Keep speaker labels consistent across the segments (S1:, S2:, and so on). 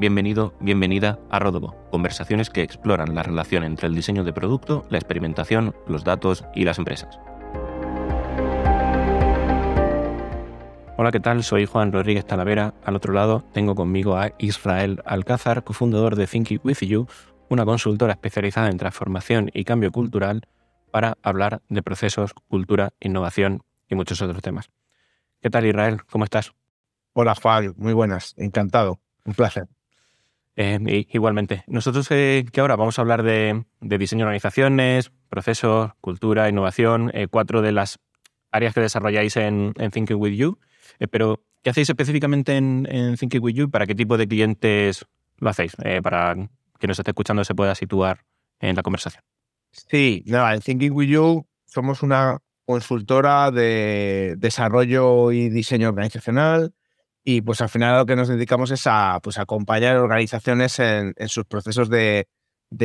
S1: bienvenido, bienvenida a Rodobo, conversaciones que exploran la relación entre el diseño de producto, la experimentación, los datos y las empresas. Hola, ¿qué tal? Soy Juan Rodríguez Talavera. Al otro lado tengo conmigo a Israel Alcázar, cofundador de Thinking With You, una consultora especializada en transformación y cambio cultural para hablar de procesos, cultura, innovación y muchos otros temas. ¿Qué tal, Israel? ¿Cómo estás?
S2: Hola, Juan. Muy buenas. Encantado. Un placer.
S1: Eh, igualmente. Nosotros eh, que ahora vamos a hablar de, diseño de organizaciones, procesos, cultura, innovación, eh, cuatro de las áreas que desarrolláis en, Thinking With You. pero, ¿qué hacéis específicamente en, Thinking With You? ¿Para qué tipo de clientes lo hacéis? para que nos esté escuchando se pueda situar en la conversación.
S2: Sí, nada, en Thinking With You somos una consultora de desarrollo y diseño organizacional y pues al final lo que nos dedicamos es a pues, acompañar organizaciones en, sus procesos de,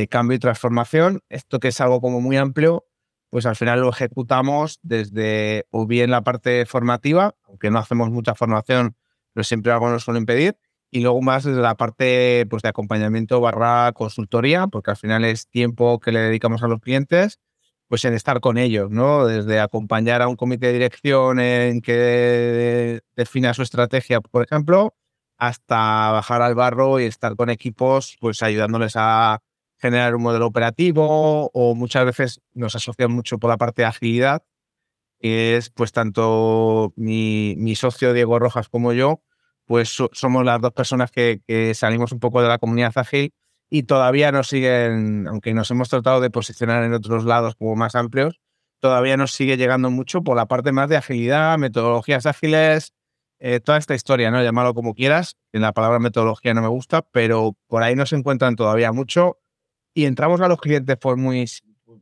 S2: cambio y transformación. Esto que es algo como muy amplio, pues al final lo ejecutamos desde o bien la parte formativa, aunque no hacemos mucha formación, pero siempre algo nos suele impedir, y luego más desde la parte pues, de acompañamiento barra consultoría, porque al final es tiempo que le dedicamos a los clientes pues en estar con ellos, ¿no? Desde acompañar a un comité de dirección en que defina su estrategia, por ejemplo, hasta bajar al barro y estar con equipos, pues ayudándoles a generar un modelo operativo o muchas veces nos asocian mucho por la parte de agilidad, que es pues tanto mi, mi socio Diego Rojas como yo, pues somos las dos personas que, que salimos un poco de la comunidad ágil y todavía nos siguen, aunque nos hemos tratado de posicionar en otros lados como más amplios, todavía nos sigue llegando mucho por la parte más de agilidad, metodologías ágiles, eh, toda esta historia, ¿no? Llámalo como quieras. En la palabra metodología no me gusta, pero por ahí nos encuentran todavía mucho y entramos a los clientes por muy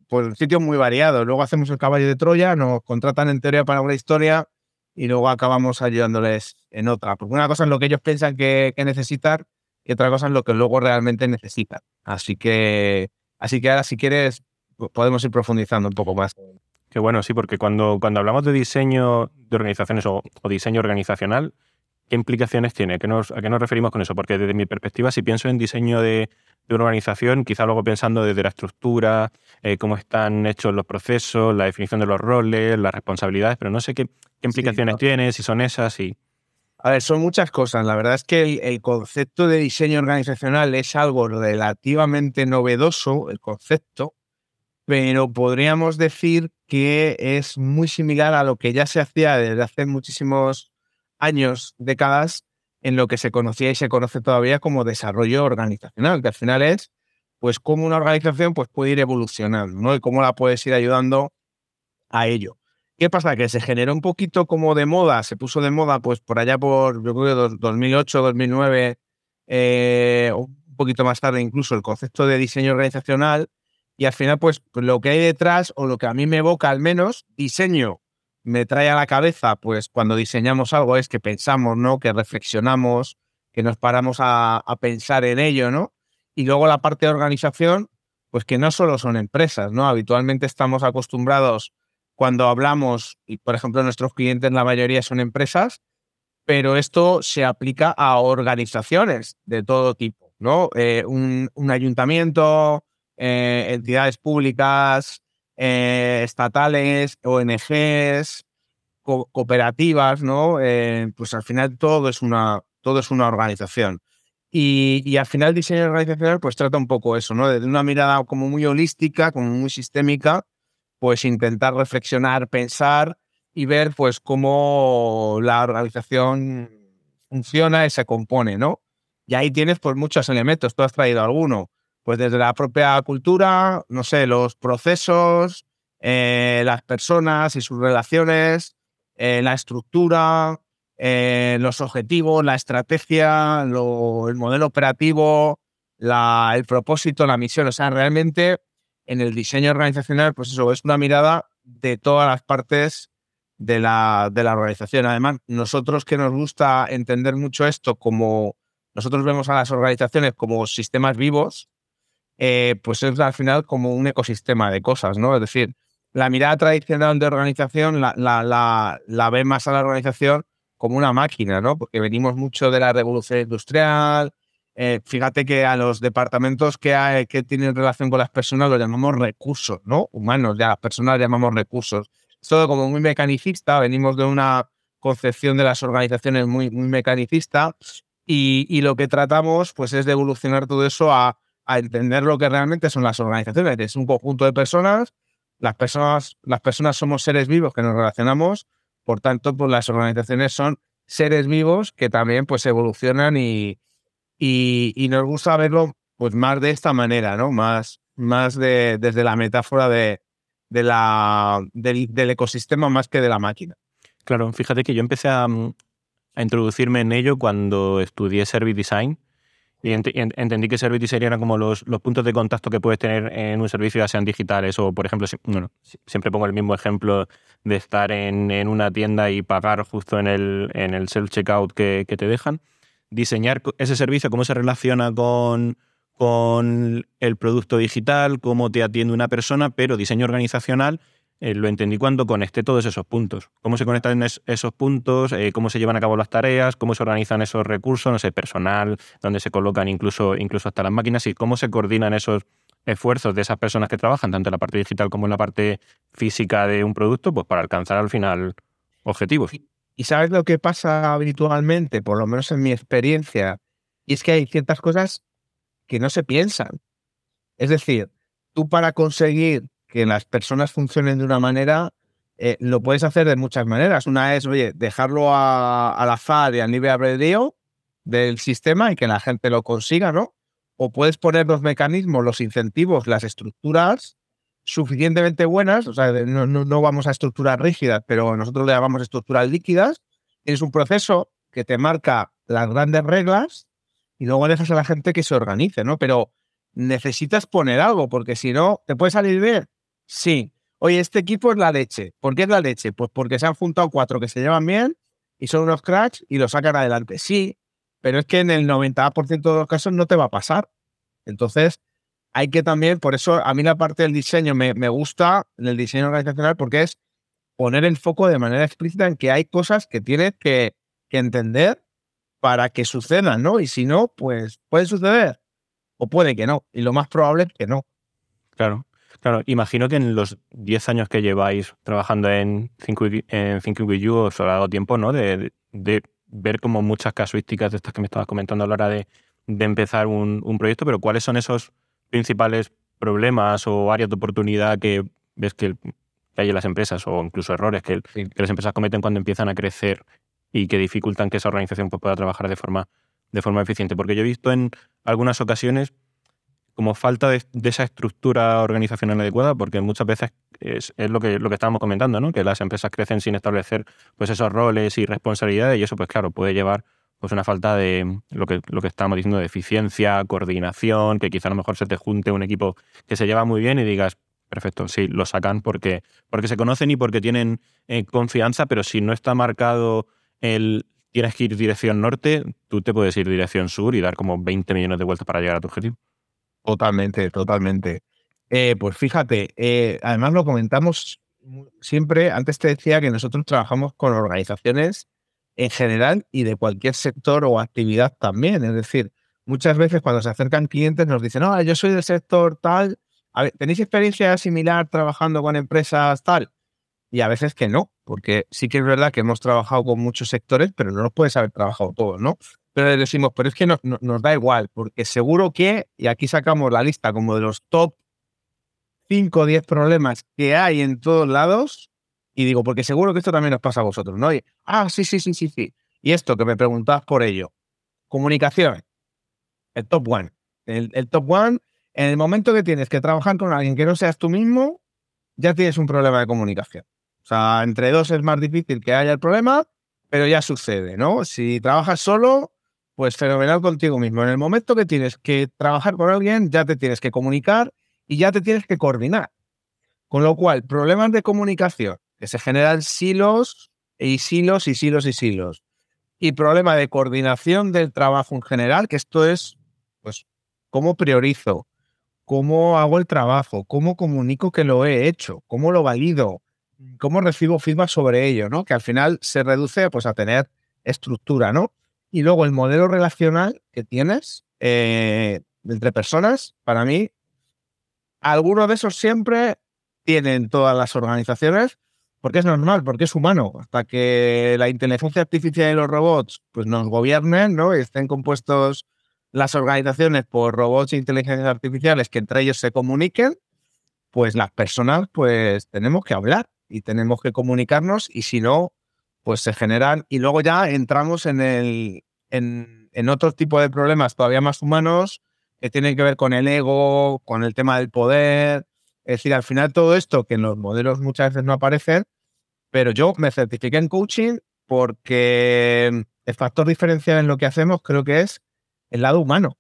S2: por sitios muy variados. Luego hacemos el caballo de Troya, nos contratan en teoría para una historia y luego acabamos ayudándoles en otra. Porque una cosa es lo que ellos piensan que, necesitan y otra cosa es lo que luego realmente necesitan. Así que, así que ahora si quieres podemos ir profundizando un poco más.
S1: Qué bueno, sí, porque cuando, cuando hablamos de diseño de organizaciones o, diseño organizacional, ¿qué implicaciones tiene? ¿A qué, nos, referimos con eso? Porque desde mi perspectiva, si pienso en diseño de, una organización, quizá luego pensando desde la estructura, eh, cómo están hechos los procesos, la definición de los roles, las responsabilidades, pero no sé qué, implicaciones tiene, si son esas y...
S2: A ver, son muchas cosas. La verdad es que el, concepto de diseño organizacional es algo relativamente novedoso, el concepto, pero podríamos decir que es muy similar a lo que ya se hacía desde hace muchísimos años, décadas, en lo que se conocía y se conoce todavía como desarrollo organizacional, que al final es pues cómo una organización pues, puede ir evolucionando, ¿no? Y cómo la puedes ir ayudando a ello. ¿Qué pasa? Que se generó un poquito como de moda, se puso de moda pues por allá por, yo creo, 2008, 2009, eh, un poquito más tarde incluso, el concepto de diseño organizacional y al final pues lo que hay detrás o lo que a mí me evoca al menos, diseño me trae a la cabeza pues cuando diseñamos algo es que pensamos, ¿no? Que reflexionamos, que nos paramos a, a pensar en ello, ¿no? Y luego la parte de organización, pues que no solo son empresas, ¿no? Habitualmente estamos acostumbrados cuando hablamos, y por ejemplo nuestros clientes la mayoría son empresas, pero esto se aplica a organizaciones de todo tipo, ¿no? Eh, un, ayuntamiento, eh, entidades públicas, eh, estatales, ONGs, cooperativas, ¿no? pues al final todo es una, todo es una organización. Y, y, al final el diseño organizacional pues trata un poco eso, ¿no? De una mirada como muy holística, como muy sistémica, pues intentar reflexionar, pensar y ver pues cómo la organización funciona y se compone, ¿no? Y ahí tienes pues muchos elementos, tú has traído alguno, pues desde la propia cultura, no sé, los procesos, eh, las personas y sus relaciones, eh, la estructura, eh, los objetivos, la estrategia, el modelo operativo, el propósito, la misión. O sea, realmente en el diseño organizacional, pues eso, es una mirada de todas las partes de la, de la organización. Además, nosotros que nos gusta entender mucho esto como nosotros vemos a las organizaciones como sistemas vivos, eh, pues es al final como un ecosistema de cosas, ¿no? Es decir, la mirada tradicional de organización la, la, la, la ve más a la organización como una máquina, ¿no? Porque venimos mucho de la revolución industrial, eh, fíjate que a los departamentos que, que tienen relación con las personas los llamamos recursos, ¿no? Humanos, ya las personas llamamos recursos. Todo como muy mecanicista, venimos de una concepción de las organizaciones muy, muy mecanicista y, lo que tratamos pues es de evolucionar todo eso a, a, entender lo que realmente son las organizaciones. Es un conjunto de personas, las personas, las personas somos seres vivos que nos relacionamos, por tanto pues las organizaciones son seres vivos que también pues evolucionan y, y, nos gusta verlo pues más de esta manera, ¿no? Más, más de, desde la metáfora de, de la, del, ecosistema más que de la máquina.
S1: Claro, fíjate que yo empecé a, a introducirme en ello cuando estudié Service Design y entendí que Service Design eran como los, los, puntos de contacto que puedes tener en un servicio, ya sean digitales o, por ejemplo, bueno, siempre pongo el mismo ejemplo de estar en, en, una tienda y pagar justo en el, en el self-checkout que te dejan diseñar ese servicio, cómo se relaciona con, con el producto digital, cómo te atiende una persona, pero diseño organizacional eh, lo entendí cuando conecté todos esos puntos. Cómo se conectan esos puntos, eh, cómo se llevan a cabo las tareas, cómo se organizan esos recursos, no sé, personal, dónde se colocan incluso, incluso hasta las máquinas y cómo se coordinan esos esfuerzos de esas personas que trabajan, tanto en la parte digital como en la parte física de un producto, pues para alcanzar al final objetivos.
S2: Y sabes lo que pasa habitualmente, por lo menos en mi experiencia, y es que hay ciertas cosas que no se piensan. Es decir, tú para conseguir que las personas funcionen de una manera, eh, lo puedes hacer de muchas maneras. Una es, oye, dejarlo a, al azar y a nivel albedrío del sistema y que la gente lo consiga, ¿no? O puedes poner los mecanismos, los incentivos, las estructuras suficientemente buenas, o sea, no, no, vamos a estructuras rígidas, pero nosotros le llamamos estructuras líquidas, tienes un proceso que te marca las grandes reglas y luego dejas a la gente que se organice, ¿no? Pero necesitas poner algo, porque si no, ¿te puede salir bien? Sí. Oye, este equipo es la leche. ¿Por qué es la leche? Pues porque se han juntado cuatro que se llevan bien y son unos cracks y lo sacan adelante. Sí, pero es que en el 90% de los casos no te va a pasar. Entonces, hay que también, por eso a mí la parte del diseño me, me gusta, en el diseño organizacional, porque es poner el foco de manera explícita en que hay cosas que tienes que, entender para que sucedan, ¿no? Y si no, pues puede suceder o puede que no. Y lo más probable es que no.
S1: Claro. Claro, imagino que en los 10 años que lleváis trabajando en Thinking, en With You os ha dado tiempo, ¿no? De, de, ver como muchas casuísticas de estas que me estabas comentando a la hora de, de empezar un, proyecto, pero ¿cuáles son esos principales problemas o áreas de oportunidad que ves que, hay en las empresas o incluso errores que, las empresas cometen cuando empiezan a crecer y que dificultan que esa organización pues, pueda trabajar de forma, de forma eficiente? Porque yo he visto en algunas ocasiones como falta de, esa estructura organizacional adecuada, porque muchas veces es, lo, que, lo que estábamos comentando, ¿no? que las empresas crecen sin establecer pues, esos roles y responsabilidades y eso, pues claro, puede llevar pues una falta de lo que, lo que estábamos diciendo de eficiencia, coordinación, que quizá a lo mejor se te junte un equipo que se lleva muy bien y digas, perfecto, sí, lo sacan porque, porque se conocen y porque tienen eh, confianza, pero si no está marcado el tienes que ir dirección norte, tú te puedes ir dirección sur y dar como 20 millones de vueltas para llegar a tu objetivo.
S2: Totalmente, totalmente. Eh, pues fíjate, eh, además lo comentamos siempre, antes te decía que nosotros trabajamos con organizaciones en general y de cualquier sector o actividad también. Es decir, muchas veces cuando se acercan clientes nos dicen, no, yo soy del sector tal, ¿tenéis experiencia similar trabajando con empresas tal? Y a veces que no, porque sí que es verdad que hemos trabajado con muchos sectores, pero no nos puedes haber trabajado todos, ¿no? Pero decimos, pero es que nos da igual, porque seguro que, y aquí sacamos la lista como de los top 5 o 10 problemas que hay en todos lados, y digo, porque seguro que esto también nos pasa a vosotros, ¿no? ah, sí, sí, sí, sí, sí. Y esto que me preguntabas por ello, comunicación, el top one. El, top one, en el momento que tienes que trabajar con alguien que no seas tú mismo, ya tienes un problema de comunicación. O sea, entre dos es más difícil que haya el problema, pero ya sucede, ¿no? Si trabajas solo, pues fenomenal contigo mismo. En el momento que tienes que trabajar con alguien, ya te tienes que comunicar y ya te tienes que coordinar. Con lo cual, problemas de comunicación que se generan silos y silos y silos y silos. Y problema de coordinación del trabajo en general, que esto es, pues, cómo priorizo, cómo hago el trabajo, cómo comunico que lo he hecho, cómo lo valido, cómo recibo feedback sobre ello, ¿no? Que al final se reduce pues, a tener estructura, ¿no? Y luego el modelo relacional que tienes eh, entre personas, para mí, algunos de esos siempre tienen todas las organizaciones, porque es normal, porque es humano. Hasta que la inteligencia artificial y los robots pues, nos gobiernen ¿no? y estén compuestos las organizaciones por robots e inteligencias artificiales que entre ellos se comuniquen, pues las personas pues tenemos que hablar y tenemos que comunicarnos y si no, pues se generan y luego ya entramos en, el, en, en otro tipo de problemas todavía más humanos que tienen que ver con el ego, con el tema del poder. Es decir, al final todo esto que en los modelos muchas veces no aparecen, pero yo me certifiqué en coaching porque el factor diferencial en lo que hacemos creo que es el lado humano.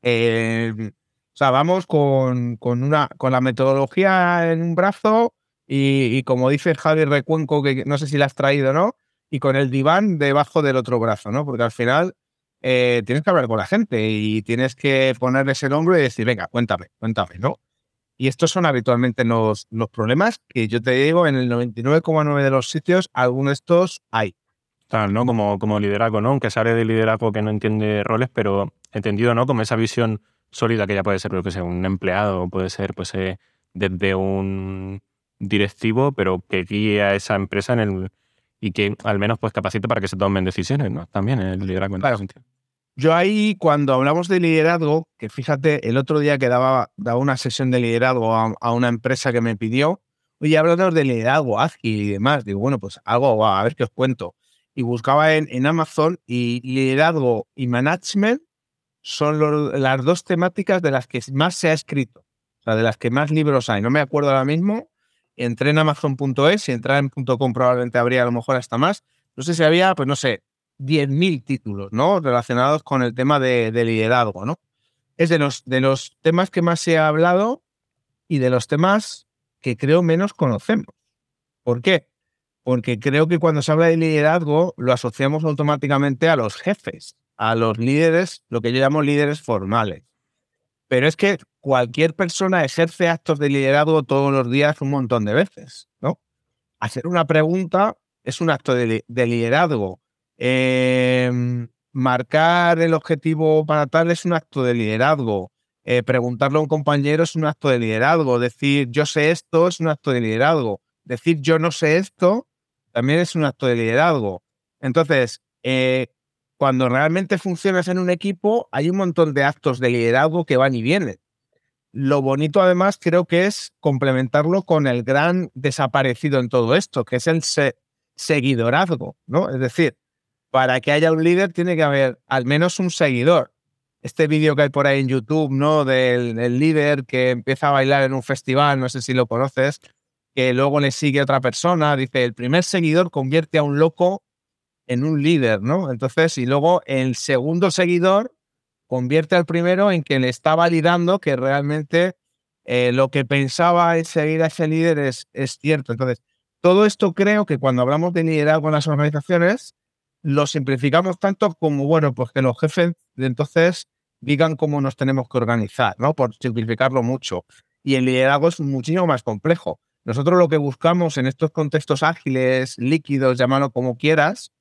S2: Eh, o sea, vamos con, con, una, con la metodología en un brazo y, como dice Javi Recuenco, que no sé si la has traído o no, y con el diván debajo del otro brazo, ¿no? Porque al final eh, tienes que hablar con la gente y tienes que ponerles el hombro y decir, venga, cuéntame, cuéntame, ¿no? Y estos son habitualmente los, los problemas que yo te digo, en el 99,9 de los sitios, algunos de estos hay.
S1: Tal, ¿no? Como, como liderazgo, ¿no? Aunque sale de liderazgo que no entiende roles, pero entendido, ¿no? Como esa visión sólida que ya puede ser, lo que sea, un empleado, puede ser, pues, eh, desde un directivo, pero que guíe a esa empresa en el y que al menos pues capacite para que se tomen decisiones, ¿no? También el liderazgo. En
S2: Yo ahí, cuando hablamos de liderazgo, que fíjate, el otro día que daba, daba una sesión de liderazgo a, una empresa que me pidió, oye, hablamos de liderazgo y demás. Digo, bueno, pues algo, a ver qué os cuento. Y buscaba en, en Amazon y liderazgo y management son las dos temáticas de las que más se ha escrito, o sea, de las que más libros hay. No me acuerdo ahora mismo, entré en amazon.es y entrar en .com probablemente habría a lo mejor hasta más. No sé si había, pues no sé, 10.000 títulos, ¿no? Relacionados con el tema de, liderazgo, ¿no? Es de los, de los temas que más se ha hablado y de los temas que creo menos conocemos. ¿Por qué? Porque creo que cuando se habla de liderazgo lo asociamos automáticamente a los jefes, a los líderes, lo que yo llamo líderes formales. Pero es que cualquier persona ejerce actos de liderazgo todos los días un montón de veces, ¿no? Hacer una pregunta es un acto de, liderazgo. Em, marcar el objetivo para tal es un acto de liderazgo. Eh, preguntarle a un compañero es un acto de liderazgo. Decir yo sé esto es un acto de liderazgo. Decir yo no sé esto también es un acto de liderazgo. Entonces, eh, cuando realmente funcionas en un equipo, hay un montón de actos de liderazgo que van y vienen. Lo bonito además creo que es complementarlo con el gran desaparecido en todo esto, que es el seguidorazgo, ¿no? Es decir, para que haya un líder tiene que haber al menos un seguidor. Este vídeo que hay por ahí en YouTube, ¿no? Del, líder que empieza a bailar en un festival, no sé si lo conoces, que luego le sigue otra persona, dice, el primer seguidor convierte a un loco en un líder, ¿no? Entonces, y luego el segundo seguidor convierte al primero en que le está validando que realmente eh, lo que pensaba en seguir a ese líder es, es cierto. Entonces, todo esto creo que cuando hablamos de liderazgo en las organizaciones, lo simplificamos tanto como, bueno, pues que los jefes de entonces digan cómo nos tenemos que organizar, ¿no? Por simplificarlo mucho. Y el liderazgo es muchísimo más complejo. Nosotros lo que buscamos en estos contextos ágiles, líquidos, llámalo como quieras,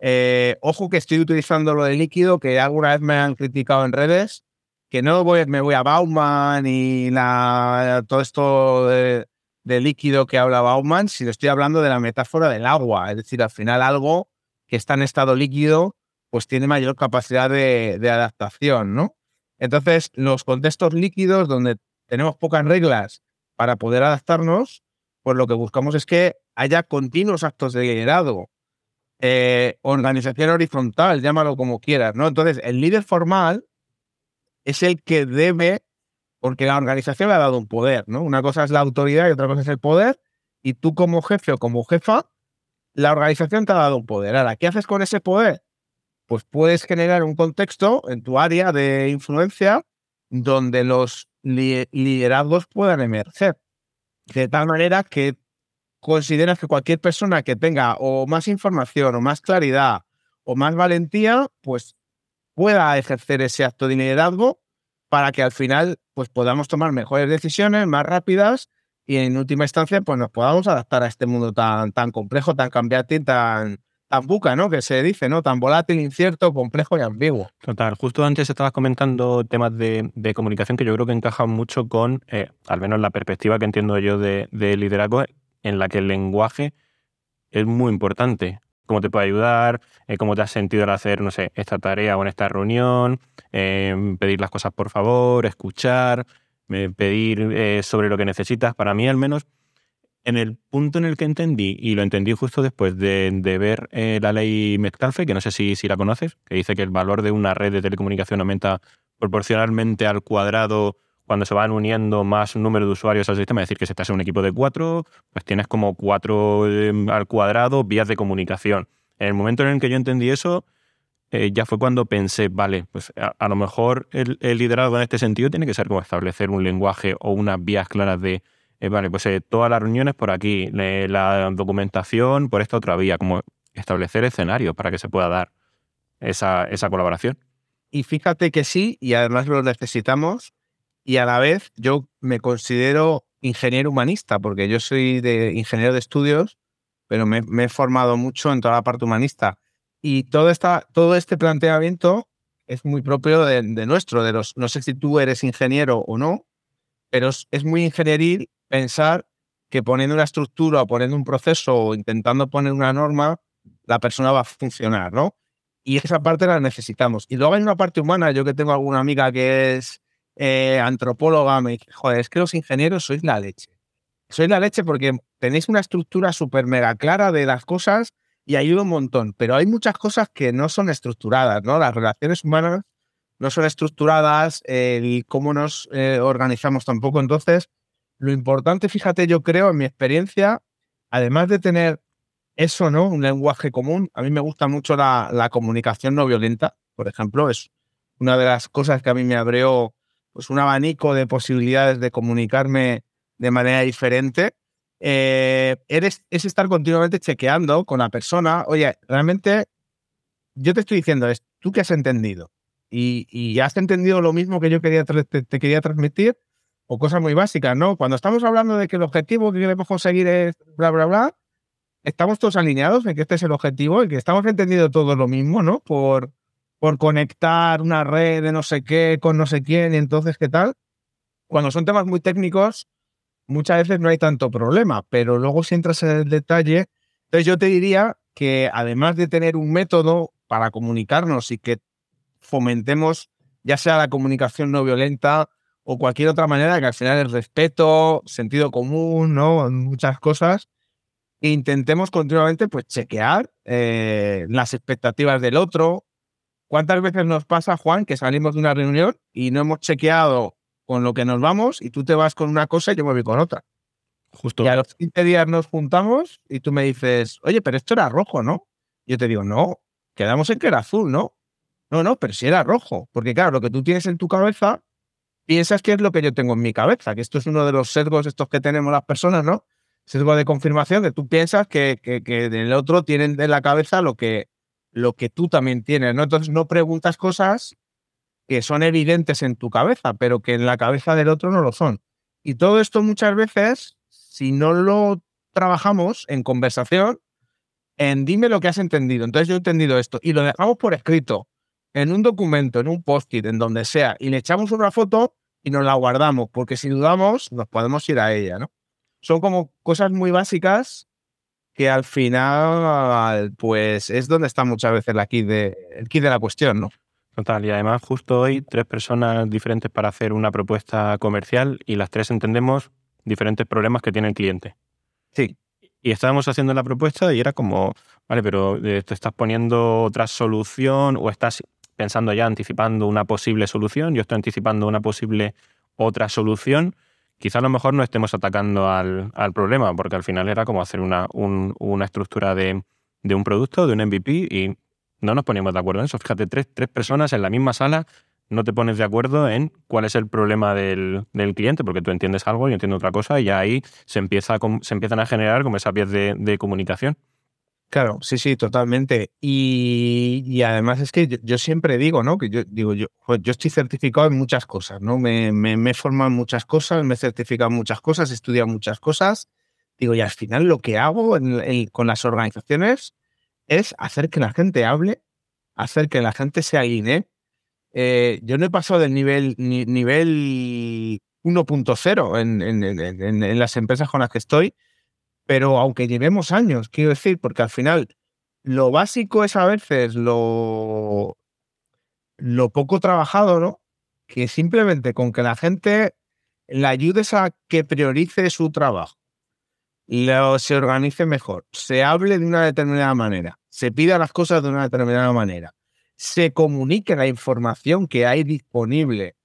S2: eh, ojo que estoy utilizando lo de líquido, que alguna vez me han criticado en redes, que no voy, me voy a Bauman y la, todo esto de, líquido que habla Bauman, sino estoy hablando de la metáfora del agua. Es decir, al final algo que está en estado líquido, pues tiene mayor capacidad de, adaptación, ¿no? Entonces, los contextos líquidos donde tenemos pocas reglas para poder adaptarnos, pues lo que buscamos es que haya continuos actos de liderazgo eh, organización horizontal, llámalo como quieras, ¿no? Entonces, el líder formal es el que debe, porque la organización le ha dado un poder, ¿no? Una cosa es la autoridad y otra cosa es el poder, y tú como jefe o como jefa, la organización te ha dado un poder. Ahora, ¿qué haces con ese poder? Pues puedes generar un contexto en tu área de influencia donde los liderazgos puedan emerger. De tal manera que consideras que cualquier persona que tenga o más información o más claridad o más valentía, pues pueda ejercer ese acto de liderazgo para que al final pues podamos tomar mejores decisiones, más rápidas y en última instancia pues nos podamos adaptar a este mundo tan, tan complejo, tan cambiante tan, tan buca, ¿no? Que se dice, ¿no? Tan volátil, incierto, complejo y ambiguo.
S1: Total. Justo antes estabas comentando temas de, comunicación que yo creo que encajan mucho con, eh, al menos la perspectiva que entiendo yo de, liderazgo, en la que el lenguaje es muy importante. Cómo te puede ayudar, eh, cómo te has sentido al hacer, no sé, esta tarea o en esta reunión, eh, pedir las cosas por favor, escuchar, pedir sobre lo que necesitas. Para mí, al menos, en el punto en el que entendí, y lo entendí justo después de, ver eh, la ley Metcalfe, que no sé si, si la conoces, que dice que el valor de una red de telecomunicación aumenta proporcionalmente al cuadrado cuando se van uniendo más número de usuarios al sistema, es decir, que si estás en un equipo de cuatro, pues tienes como cuatro em, al cuadrado vías de comunicación. En el momento en el que yo entendí eso, eh, ya fue cuando pensé, vale, pues a, lo mejor el, el, liderazgo en este sentido tiene que ser como establecer un lenguaje o unas vías claras de eh, vale, pues eh, todas las reuniones por aquí, la documentación por esta otra vía, como establecer escenarios para que se pueda dar esa, esa colaboración.
S2: Y fíjate que sí, y además lo necesitamos, y a la vez yo me considero ingeniero humanista, porque yo soy de ingeniero de estudios, pero me, he formado mucho en toda la parte humanista. Y todo, esta, todo este planteamiento es muy propio de, nuestro, de los, no sé si tú eres ingeniero o no, pero es, es muy ingenieril pensar que poniendo una estructura o poniendo un proceso o intentando poner una norma, la persona va a funcionar, ¿no? Y esa parte la necesitamos. Y luego hay una parte humana, yo que tengo alguna amiga que es eh, antropóloga, me dice, joder, es que los ingenieros sois la leche. Sois la leche porque tenéis una estructura súper mega clara de las cosas y ayuda un montón, pero hay muchas cosas que no son estructuradas, ¿no? Las relaciones humanas no son estructuradas, y cómo nos eh, organizamos tampoco. Entonces, lo importante, fíjate, yo creo, en mi experiencia, además de tener eso, ¿no? Un lenguaje común, a mí me gusta mucho la, comunicación no violenta, por ejemplo, es una de las cosas que a mí me abrió pues, un abanico de posibilidades de comunicarme de manera diferente. Eh, eres, es estar continuamente chequeando con la persona, oye, realmente yo te estoy diciendo, es tú que has entendido y, y has entendido lo mismo que yo quería te quería transmitir o cosas muy básicas, ¿no? Cuando estamos hablando de que el objetivo que queremos conseguir es bla, bla, bla, estamos todos alineados en que este es el objetivo y que estamos entendiendo todo lo mismo, ¿no? Por, por conectar una red de no sé qué con no sé quién y entonces qué tal. Cuando son temas muy técnicos, muchas veces no hay tanto problema, pero luego si entras en el detalle, entonces yo te diría que además de tener un método para comunicarnos y que fomentemos ya sea la comunicación no violenta, o cualquier otra manera, que al final el respeto, sentido común, ¿no? Muchas cosas. Intentemos continuamente pues chequear eh, las expectativas del otro. ¿Cuántas veces nos pasa, Juan, que salimos de una reunión y no hemos chequeado con lo que nos vamos y tú te vas con una cosa y yo me voy con otra?
S1: Justo.
S2: Y a los 15 días nos juntamos y tú me dices, oye, pero esto era rojo, ¿no? Yo te digo, no, quedamos en que era azul, ¿no? No, no, pero si era rojo. Porque claro, lo que tú tienes en tu cabeza piensas que es lo que yo tengo en mi cabeza, que esto es uno de los sesgos estos que tenemos las personas, ¿no? Sesgo de confirmación, que tú piensas que, que, que del otro tienen en la cabeza lo que, lo que tú también tienes, ¿no? Entonces no preguntas cosas que son evidentes en tu cabeza, pero que en la cabeza del otro no lo son. Y todo esto muchas veces, si no lo trabajamos en conversación, en dime lo que has entendido. Entonces yo he entendido esto y lo dejamos por escrito, en un documento, en un post-it, en donde sea, y le echamos una foto, y nos la guardamos, porque si dudamos, nos podemos ir a ella, ¿no? Son como cosas muy básicas que al final, pues es donde está muchas veces la kit de, el kit de la cuestión, ¿no?
S1: Total, y además justo hoy tres personas diferentes para hacer una propuesta comercial y las tres entendemos diferentes problemas que tiene el cliente.
S2: Sí.
S1: Y estábamos haciendo la propuesta y era como, vale, pero eh, te estás poniendo otra solución o estás pensando ya, anticipando una posible solución, yo estoy anticipando una posible otra solución, quizá a lo mejor no estemos atacando al, problema, porque al final era como hacer una, una estructura de, un producto, de un MVP, y no nos poníamos de acuerdo en eso. Fíjate, tres, tres personas en la misma sala no te pones de acuerdo en cuál es el problema del, cliente, porque tú entiendes algo y yo entiendo otra cosa, y ahí se, empieza se empiezan a generar como esas vías de comunicación.
S2: Claro, sí, sí, totalmente. Y, además es que yo, siempre digo, ¿no? Que yo digo, yo, yo estoy certificado en muchas cosas, ¿no? Me, me, he formado en muchas cosas, me he certificado en muchas cosas, he estudiado muchas cosas. Digo, y al final lo que hago con las organizaciones es hacer que la gente hable, hacer que la gente se alinee. Eh, yo no he pasado del nivel, nivel 1.0 en, en, las empresas con las que estoy, pero aunque llevemos años, quiero decir, porque al final lo básico es a veces lo, lo poco trabajado, ¿no? Que simplemente con que la gente le ayudes a que priorice su trabajo, lo, se organice mejor, se hable de una determinada manera, se pida las cosas de una determinada manera, se comunique la información que hay disponible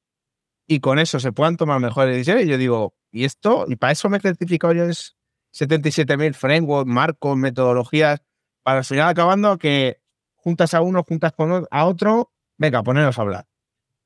S2: y con eso se puedan tomar mejores decisiones. Yo digo, ¿y esto? Y para eso me he certificado yo es 77.000 frameworks, marcos, metodologías, para al final acabando que juntas a uno, juntas con a otro, venga, poneros a hablar.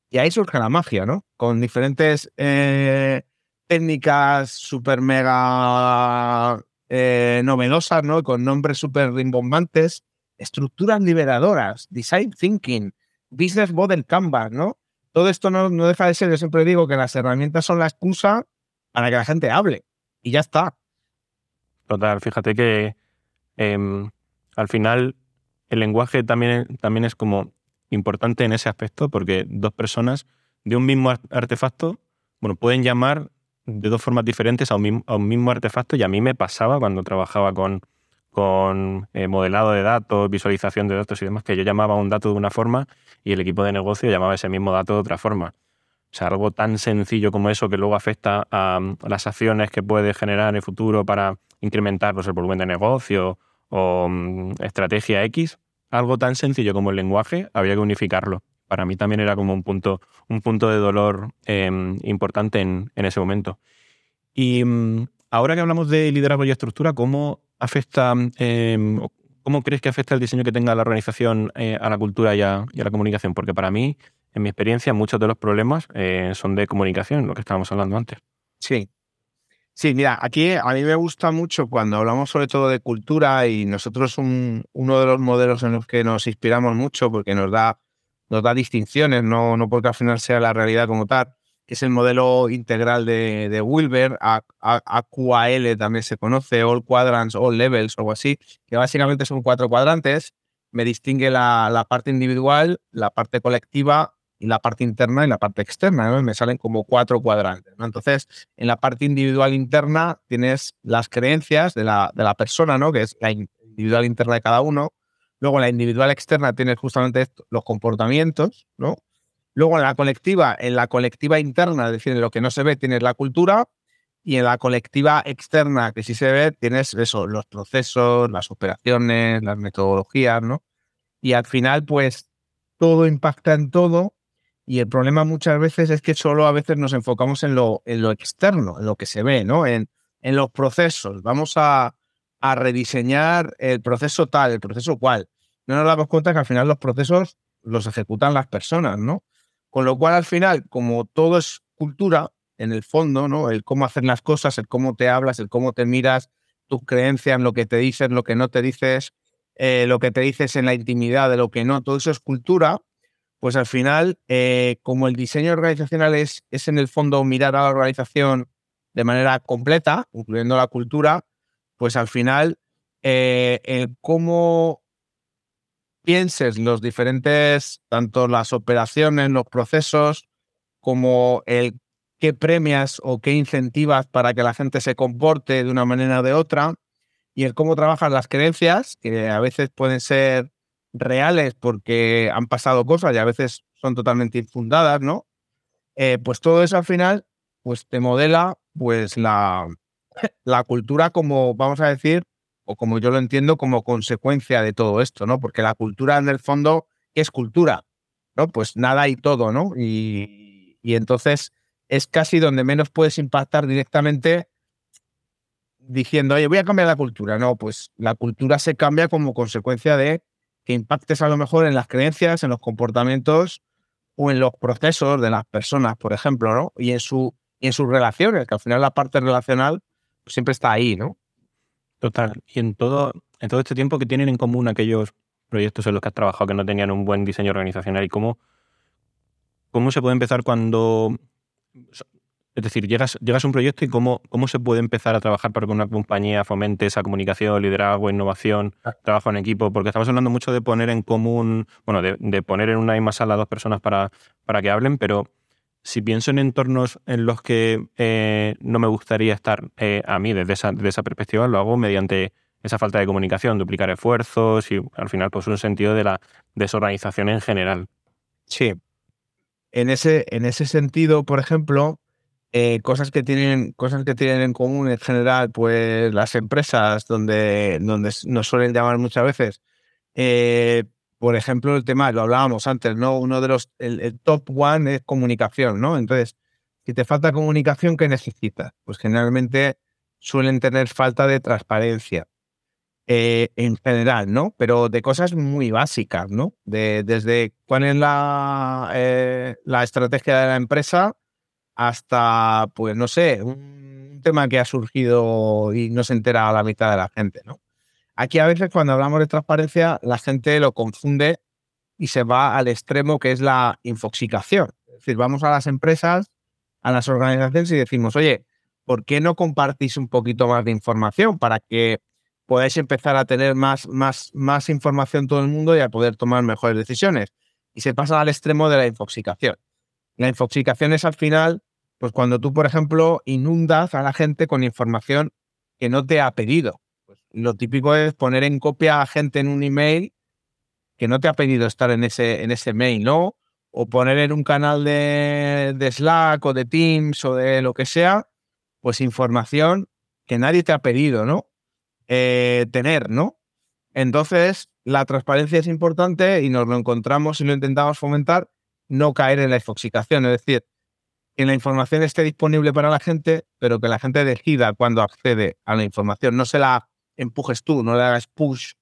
S2: Y ahí surge la magia, ¿no? Con diferentes eh, técnicas súper mega eh, novedosas, ¿no? Con nombres súper rimbombantes, estructuras liberadoras, design thinking, business model canvas, ¿no? Todo esto no, no deja de ser, yo siempre digo que las herramientas son la excusa para que la gente hable. Y ya está.
S1: Total, fíjate que em, al final el lenguaje también, también es como importante en ese aspecto porque dos personas de un mismo artefacto bueno, pueden llamar de dos formas diferentes a un, mismo, artefacto y a mí me pasaba cuando trabajaba con, con eh, modelado de datos, visualización de datos y demás, que yo llamaba un dato de una forma y el equipo de negocio llamaba ese mismo dato de otra forma. O sea, algo tan sencillo como eso que luego afecta a, las acciones que puede generar en el futuro para incrementar pues, el volumen de negocio o mm, estrategia X, algo tan sencillo como el lenguaje, había que unificarlo. Para mí también era como un punto, un punto de dolor em, importante en, ese momento. Y mm, ahora que hablamos de liderazgo y estructura, ¿cómo afecta, em, cómo crees que afecta el diseño que tenga la organización eh, a la cultura y a, la comunicación? Porque para mí, en mi experiencia, muchos de los problemas eh, son de comunicación, lo que estábamos hablando antes.
S2: Sí, Sí, mira, aquí a mí me gusta mucho cuando hablamos sobre todo de cultura y nosotros un, uno de los modelos en los que nos inspiramos mucho porque nos da, nos da distinciones, no, no porque al final sea la realidad como tal, es el modelo integral de, de Wilber, AQAL también se conoce, All Quadrants, All Levels algo así, que básicamente son cuatro cuadrantes, me distingue la, la parte individual, la parte colectiva y la parte interna y la parte externa. Me salen como cuatro cuadrantes. ¿no? Entonces, en la parte individual interna tienes las creencias de la, de la persona, ¿no? que es la individual interna de cada uno. Luego, en la individual externa tienes justamente los comportamientos. ¿no? Luego, en la colectiva, en la colectiva interna, es decir, en lo que no se ve, tienes la cultura. Y en la colectiva externa, que sí se ve, tienes eso, los procesos, las operaciones, las metodologías, ¿no? Y al final, pues, todo impacta en todo y el problema muchas veces es que solo a veces nos enfocamos en lo, en lo externo, en lo que se ve, ¿no? En, en los procesos. Vamos a, a rediseñar el proceso tal, el proceso cual. No nos damos cuenta que al final los procesos los ejecutan las personas, ¿no? Con lo cual, al final, como todo es cultura, en el fondo, ¿no? El cómo hacer las cosas, el cómo te hablas, el cómo te miras, tus creencias, lo que te dices, lo que no te dices, eh, lo que te dices en la intimidad, de lo que no, todo eso es cultura pues al final, eh, como el diseño organizacional es, es en el fondo mirar a la organización de manera completa, incluyendo la cultura, pues al final, eh, el cómo pienses los diferentes, tanto las operaciones, los procesos, como el qué premias o qué incentivas para que la gente se comporte de una manera o de otra, y el cómo trabajas las creencias, que a veces pueden ser reales porque han pasado cosas y a veces son totalmente infundadas, ¿no? Eh, pues todo eso al final pues te modela pues la, la cultura como, vamos a decir, o como yo lo entiendo, como consecuencia de todo esto, ¿no? Porque la cultura en el fondo es cultura, ¿no? Pues nada y todo, ¿no? Y, y entonces es casi donde menos puedes impactar directamente diciendo, oye, voy a cambiar la cultura. No, pues la cultura se cambia como consecuencia de que impactes a lo mejor en las creencias, en los comportamientos o en los procesos de las personas, por ejemplo, ¿no? Y en, su, en sus relaciones, que al final la parte relacional siempre está ahí, ¿no?
S1: Total. Y en todo, en todo este tiempo que tienen en común aquellos proyectos en los que has trabajado que no tenían un buen diseño organizacional y cómo, cómo se puede empezar cuando Es decir, llegas, llegas a un proyecto y cómo, cómo se puede empezar a trabajar para que una compañía fomente esa comunicación, liderazgo, innovación, ah. trabajo en equipo, porque estamos hablando mucho de poner en común, bueno, de, poner en una misma sala a dos personas para, para que hablen, pero si pienso en entornos en los que eh, no me gustaría estar eh, a mí desde esa, desde esa perspectiva, lo hago mediante esa falta de comunicación, duplicar esfuerzos y al final pues un sentido de la desorganización en general.
S2: Sí. En ese, en ese sentido, por ejemplo, eh, cosas, que tienen, cosas que tienen en común en general, pues las empresas donde, donde nos suelen llamar muchas veces, por ejemplo, el tema, lo hablábamos antes, ¿no? Uno de los, el, top one es comunicación, ¿no? Entonces, si te falta comunicación, ¿qué necesitas? Pues generalmente suelen tener falta de transparencia. Eh, en general, ¿no? Pero de cosas muy básicas, ¿no? De, desde cuál es la, eh, la estrategia de la empresa hasta, pues no sé, un tema que ha surgido y no se entera a la mitad de la gente, ¿no? Aquí a veces cuando hablamos de transparencia, la gente lo confunde y se va al extremo que es la infoxicación. Es decir, vamos a las empresas, a las organizaciones y decimos, oye, ¿por qué no compartís un poquito más de información para que podáis empezar a tener más, más, más información todo el mundo y a poder tomar mejores decisiones. Y se pasa al extremo de la infoxicación. La infoxicación es al final, pues cuando tú, por ejemplo, inundas a la gente con información que no te ha pedido. Lo típico es poner en copia a gente en un email que no te ha pedido estar en ese, en ese mail, ¿no? O poner en un canal de, de Slack o de Teams o de lo que sea, pues información que nadie te ha pedido, ¿no? Eh, tener, ¿no? Entonces, la transparencia es importante y nos lo encontramos y lo intentamos fomentar, no caer en la infoxicación, es decir, que la información esté disponible para la gente, pero que la gente decida cuando accede a la información, no se la empujes tú, no le hagas push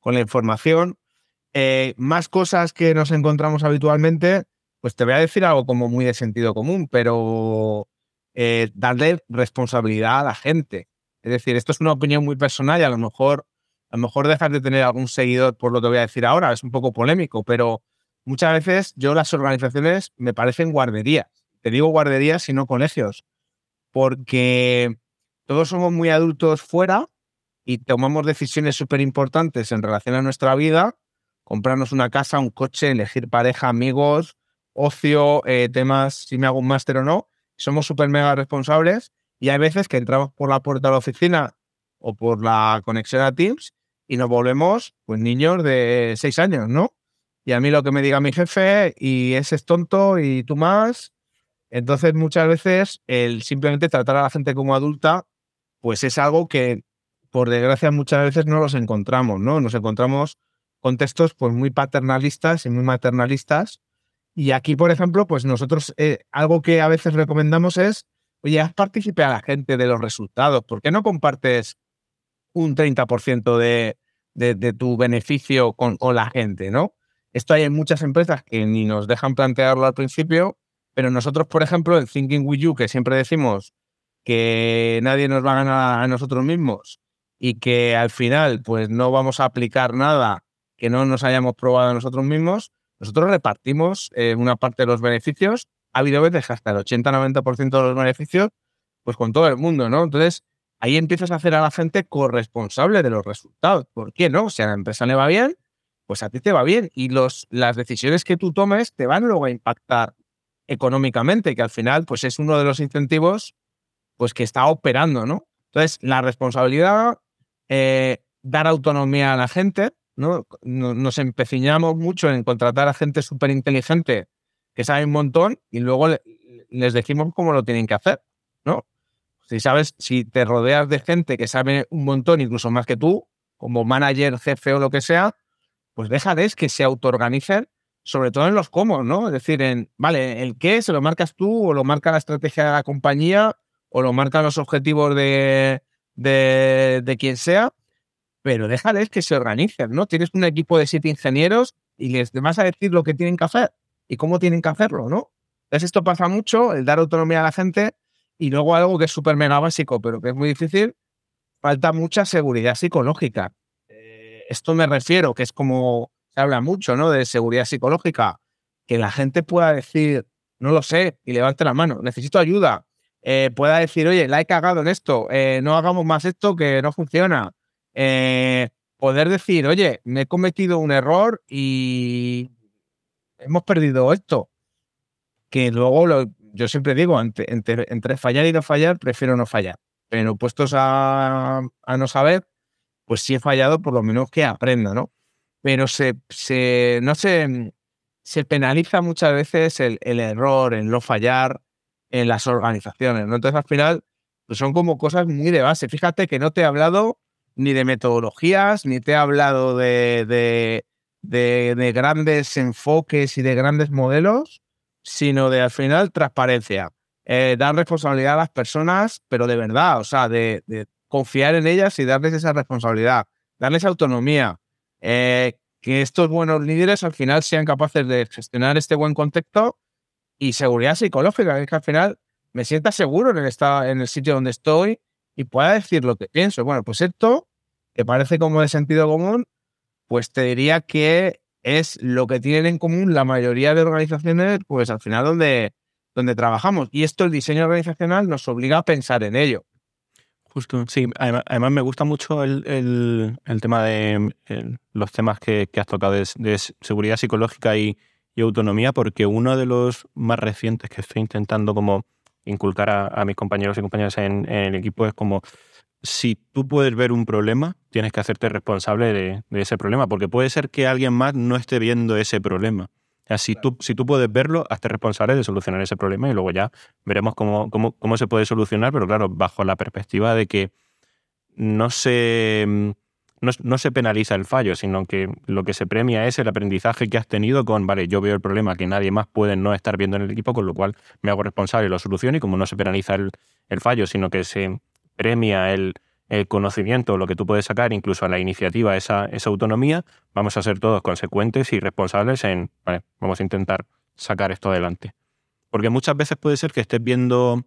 S2: con la información. Eh, más cosas que nos encontramos habitualmente, pues te voy a decir algo como muy de sentido común, pero eh, darle responsabilidad a la gente. Es decir, esto es una opinión muy personal y a lo mejor, a lo mejor dejas de tener algún seguidor por lo que voy a decir ahora, es un poco polémico, pero muchas veces yo las organizaciones me parecen guarderías. Te digo guarderías y no colegios, porque todos somos muy adultos fuera y tomamos decisiones súper importantes en relación a nuestra vida, comprarnos una casa, un coche, elegir pareja, amigos, ocio, eh, temas, si me hago un máster o no. Somos súper mega responsables y hay veces que entramos por la puerta de la oficina o por la conexión a Teams y nos volvemos pues niños de seis años, ¿no? Y a mí lo que me diga mi jefe y ese es tonto y tú más. Entonces muchas veces el simplemente tratar a la gente como adulta pues es algo que por desgracia muchas veces no los encontramos, ¿no? Nos encontramos contextos pues muy paternalistas y muy maternalistas. Y aquí, por ejemplo, pues nosotros eh, algo que a veces recomendamos es oye, haz participar a la gente de los resultados. ¿Por qué no compartes un 30% de, de, tu beneficio con, la gente, no? Esto hay en muchas empresas que ni nos dejan plantearlo al principio, pero nosotros, por ejemplo, en Thinking With You, que siempre decimos que nadie nos va a ganar a nosotros mismos y que al final pues no vamos a aplicar nada que no nos hayamos probado nosotros mismos, nosotros repartimos eh, una parte de los beneficios ha habido veces hasta el 80-90% de los beneficios, pues con todo el mundo, ¿no? Entonces, ahí empiezas a hacer a la gente corresponsable de los resultados. ¿Por qué no? Si a la empresa le va bien, pues a ti te va bien. Y los, las decisiones que tú tomes te van luego a impactar económicamente, que al final, pues es uno de los incentivos pues que está operando, ¿no? Entonces, la responsabilidad, eh, dar autonomía a la gente, ¿no? Nos empeciñamos mucho en contratar a gente súper inteligente que saben un montón y luego les decimos cómo lo tienen que hacer, ¿no? Si sabes, si te rodeas de gente que sabe un montón, incluso más que tú, como manager, jefe o lo que sea, pues déjales que se autoorganicen, sobre todo en los cómo, ¿no? Es decir, en, vale, el qué se lo marcas tú o lo marca la estrategia de la compañía o lo marcan los objetivos de, de, de quien sea, pero déjales que se organicen, ¿no? Tienes un equipo de siete ingenieros y les vas a decir lo que tienen que hacer y cómo tienen que hacerlo, ¿no? Entonces esto pasa mucho, el dar autonomía a la gente y luego algo que es súper mega básico, pero que es muy difícil, falta mucha seguridad psicológica. Eh, esto me refiero, que es como se habla mucho, ¿no? De seguridad psicológica, que la gente pueda decir, no lo sé, y levante la mano, necesito ayuda, eh, pueda decir, oye, la he cagado en esto, eh, no hagamos más esto que no funciona. Eh, poder decir, oye, me he cometido un error y hemos perdido esto. Que luego, lo, yo siempre digo, entre, entre, fallar y no fallar, prefiero no fallar. Pero puestos a, a, no saber, pues si he fallado, por lo menos que aprenda, ¿no? Pero se, se no se, se penaliza muchas veces el, el error, el no fallar, en las organizaciones. ¿no? Entonces, al final, pues son como cosas muy de base. Fíjate que no te he hablado ni de metodologías, ni te he hablado de, de, grandes enfoques y de grandes modelos, sino de al final transparencia. Eh, dar responsabilidad a las personas, pero de verdad, o sea, de, confiar en ellas y darles esa responsabilidad, darles autonomía, eh, que estos buenos líderes al final sean capaces de gestionar este buen contexto y seguridad psicológica, es que al final me sienta seguro en el, estado, en el sitio donde estoy y pueda decir lo que pienso. Bueno, pues esto, que parece como de sentido común, pues te diría que es lo que tienen en común la mayoría de organizaciones, pues al final donde, donde trabajamos. Y esto, el diseño organizacional, nos obliga a pensar en ello.
S1: Justo, sí. Además, me gusta mucho el, el, tema de los temas que, que has tocado de, de, seguridad psicológica y, y autonomía, porque uno de los más recientes que estoy intentando como inculcar a, mis compañeros y compañeras en, el equipo es como si tú puedes ver un problema, tienes que hacerte responsable de, ese problema, porque puede ser que alguien más no esté viendo ese problema. O si, tú, si tú puedes verlo, hazte responsable de solucionar ese problema y luego ya veremos cómo, cómo, cómo se puede solucionar, pero claro, bajo la perspectiva de que no se no, se penaliza el fallo, sino que lo que se premia es el aprendizaje que has tenido con, vale, yo veo el problema que nadie más puede no estar viendo en el equipo, con lo cual me hago responsable y lo soluciono, y como no se penaliza el, fallo, sino que se premia el, conocimiento, lo que tú puedes sacar, incluso a la iniciativa, esa, esa autonomía, vamos a ser todos consecuentes y responsables en, vale, vamos a intentar sacar esto adelante. Porque muchas veces puede ser que estés viendo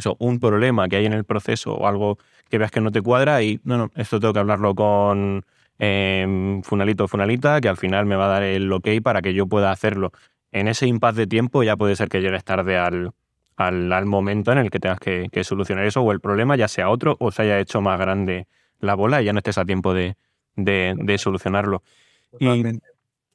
S1: eso, un problema que hay en el proceso o algo que veas que no te cuadra y no, no, esto tengo que hablarlo con eh, Funalito o Funalita, que al final me va a dar el ok para que yo pueda hacerlo. En ese impasse de tiempo ya puede ser que llegues tarde al, al, momento en el que tengas que, solucionar eso o el problema ya sea otro o se haya hecho más grande la bola y ya no estés a tiempo de, de, solucionarlo. Y,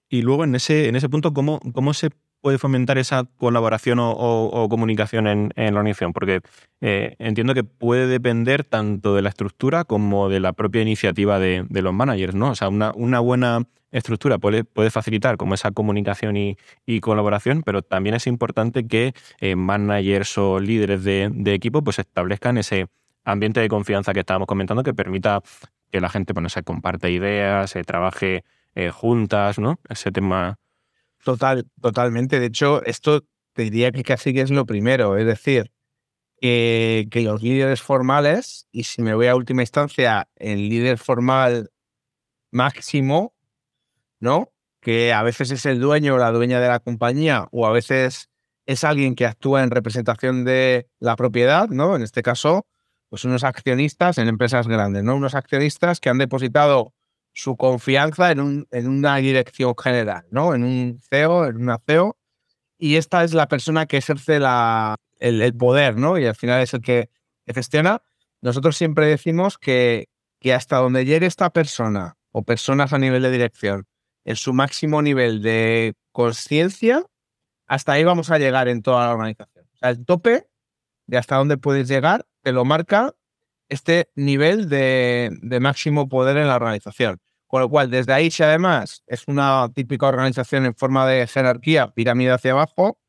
S1: y, luego en ese, en ese punto, ¿cómo, ¿cómo se puede fomentar esa colaboración o, comunicación en, la organización? Porque eh, entiendo que puede depender tanto de la estructura como de la propia iniciativa de, los managers, ¿no? O sea, una, buena estructura puede, facilitar como esa comunicación y, colaboración, pero también es importante que eh, managers o líderes de, equipo pues establezcan ese ambiente de confianza que estábamos comentando que permita que la gente bueno, se comparte ideas, se trabaje eh, juntas, ¿no? Ese tema
S2: Total, totalmente. De hecho, esto te diría que casi que es lo primero. Es decir, que, los líderes formales, y si me voy a última instancia, el líder formal máximo, ¿no? Que a veces es el dueño o la dueña de la compañía, o a veces es alguien que actúa en representación de la propiedad, ¿no? En este caso, pues unos accionistas en empresas grandes, ¿no? Unos accionistas que han depositado su confianza en, un, en una dirección general, ¿no? En un CEO, en una CEO. Y esta es la persona que ejerce la, el, poder, ¿no? Y al final es el que gestiona. Nosotros siempre decimos que, que hasta donde llegue esta persona o personas a nivel de dirección en su máximo nivel de conciencia, hasta ahí vamos a llegar en toda la organización. O sea, el tope de hasta dónde puedes llegar te lo marca este nivel de, de, máximo poder en la organización. Con lo cual, desde ahí, si además es una típica organización en forma de jerarquía, pirámide hacia abajo,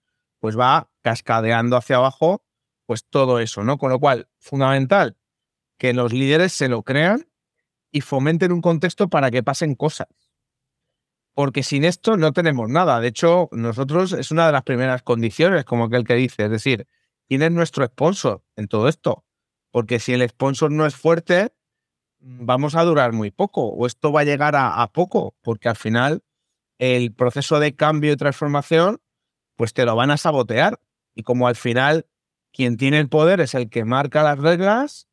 S2: pues va cascadeando hacia abajo, pues todo eso, ¿no? Con lo cual, fundamental que los líderes se lo crean y fomenten un contexto para que pasen cosas. Porque sin esto no tenemos nada. De hecho, nosotros es una de las primeras condiciones, como aquel que dice, es decir, ¿quién es nuestro sponsor en todo esto? Porque si el sponsor no es fuerte, vamos a durar muy poco o esto va a llegar a, poco, porque al final el proceso de cambio y transformación, pues te lo van a sabotear. Y como al final quien tiene el poder es el que marca las reglas,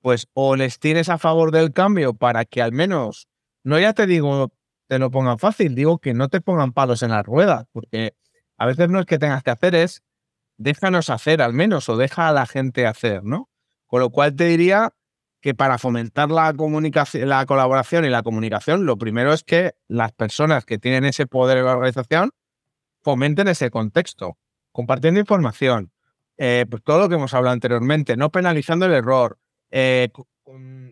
S2: pues o les tienes a favor del cambio para que al menos, no ya te digo te lo pongan fácil, digo que no te pongan palos en las ruedas, porque a veces no es que tengas que hacer, es déjanos hacer al menos o deja a la gente hacer, ¿no? Con lo cual te diría que para fomentar la comunicación, la colaboración y la comunicación, lo primero es que las personas que tienen ese poder en la organización fomenten ese contexto, compartiendo información, eh, pues todo lo que hemos hablado anteriormente, no penalizando el error, eh,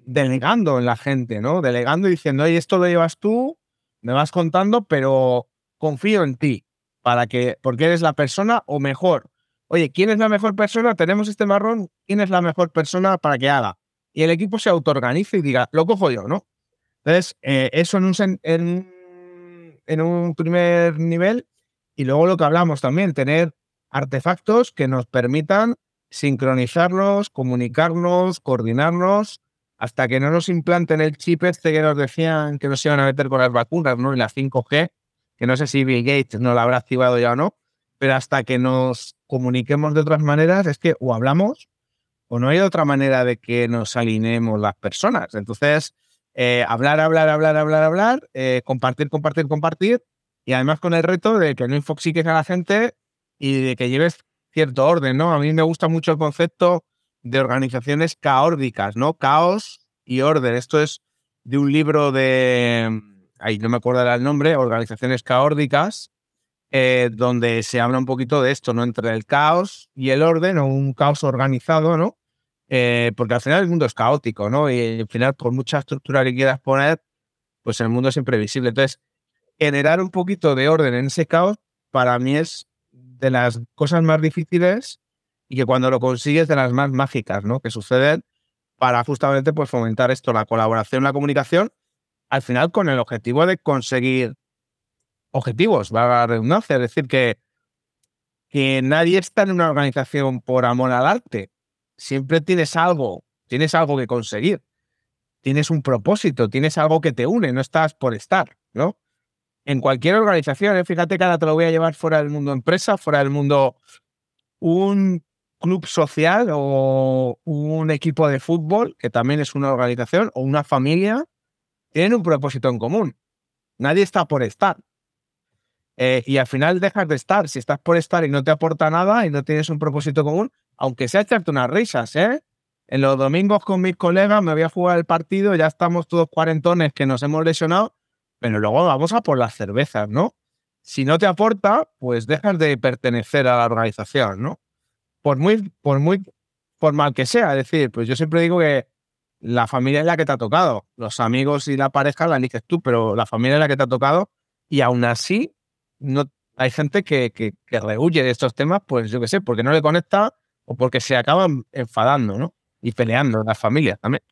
S2: delegando en la gente, ¿no? Delegando y diciendo, oye, esto lo llevas tú, me vas contando, pero confío en ti, para que, porque eres la persona, o mejor, oye, ¿quién es la mejor persona? Tenemos este marrón, ¿quién es la mejor persona para que haga? Y el equipo se autoorganice y diga, lo cojo yo, ¿no? Entonces, eh, eso en un, en, en un primer nivel. Y luego lo que hablamos también, tener artefactos que nos permitan sincronizarnos, comunicarnos, coordinarnos, hasta que no nos implanten el chip este que nos decían que nos iban a meter con las vacunas, ¿no? Y la 5G, que no sé si Bill Gates no la habrá activado ya o no, pero hasta que nos comuniquemos de otras maneras, es que o hablamos o no hay otra manera de que nos alineemos las personas. Entonces, eh, hablar, hablar, hablar, hablar, hablar, eh, compartir, compartir, compartir, y además con el reto de que no infoxiques a la gente y de que lleves cierto orden, ¿no? A mí me gusta mucho el concepto de organizaciones caórdicas, ¿no? Caos y orden. Esto es de un libro de, ahí no me acuerdo el nombre, Organizaciones caórdicas, eh, donde se habla un poquito de esto, ¿no? Entre el caos y el orden, o un caos organizado, ¿no? Eh, porque al final el mundo es caótico, ¿no? Y al final, por mucha estructura que quieras poner, pues el mundo es imprevisible. Entonces, generar un poquito de orden en ese caos, para mí es de las cosas más difíciles y que cuando lo consigues de las más mágicas, ¿no? Que suceden para justamente pues fomentar esto, la colaboración, la comunicación, al final con el objetivo de conseguir objetivos, va a redundancia, es decir, que, que nadie está en una organización por amor al arte, siempre tienes algo, tienes algo que conseguir, tienes un propósito, tienes algo que te une, no estás por estar, ¿no? En cualquier organización, ¿eh? fíjate que ahora te lo voy a llevar fuera del mundo empresa, fuera del mundo un club social o un equipo de fútbol, que también es una organización, o una familia, tienen un propósito en común. Nadie está por estar. Eh, y al final dejas de estar. Si estás por estar y no te aporta nada y no tienes un propósito común, aunque sea echarte unas risas, ¿eh? En los domingos con mis colegas me voy a jugar el partido, ya estamos todos cuarentones que nos hemos lesionado, pero luego vamos a por las cervezas, ¿no? Si no te aporta, pues dejas de pertenecer a la organización, ¿no? Por muy, por muy formal que sea. Es decir, pues yo siempre digo que la familia es la que te ha tocado. Los amigos y la pareja la eliges tú, pero la familia es la que te ha tocado. Y aún así, no, hay gente que, que, rehuye de estos temas, pues yo qué sé, porque no le conecta o porque se acaban enfadando, ¿no? Y peleando las familias también.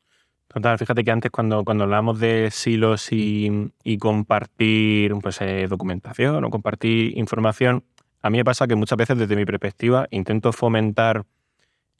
S1: Total, fíjate que antes cuando, cuando de silos y, compartir pues, eh, documentación o compartir información, a mí me pasa que muchas veces desde mi perspectiva intento fomentar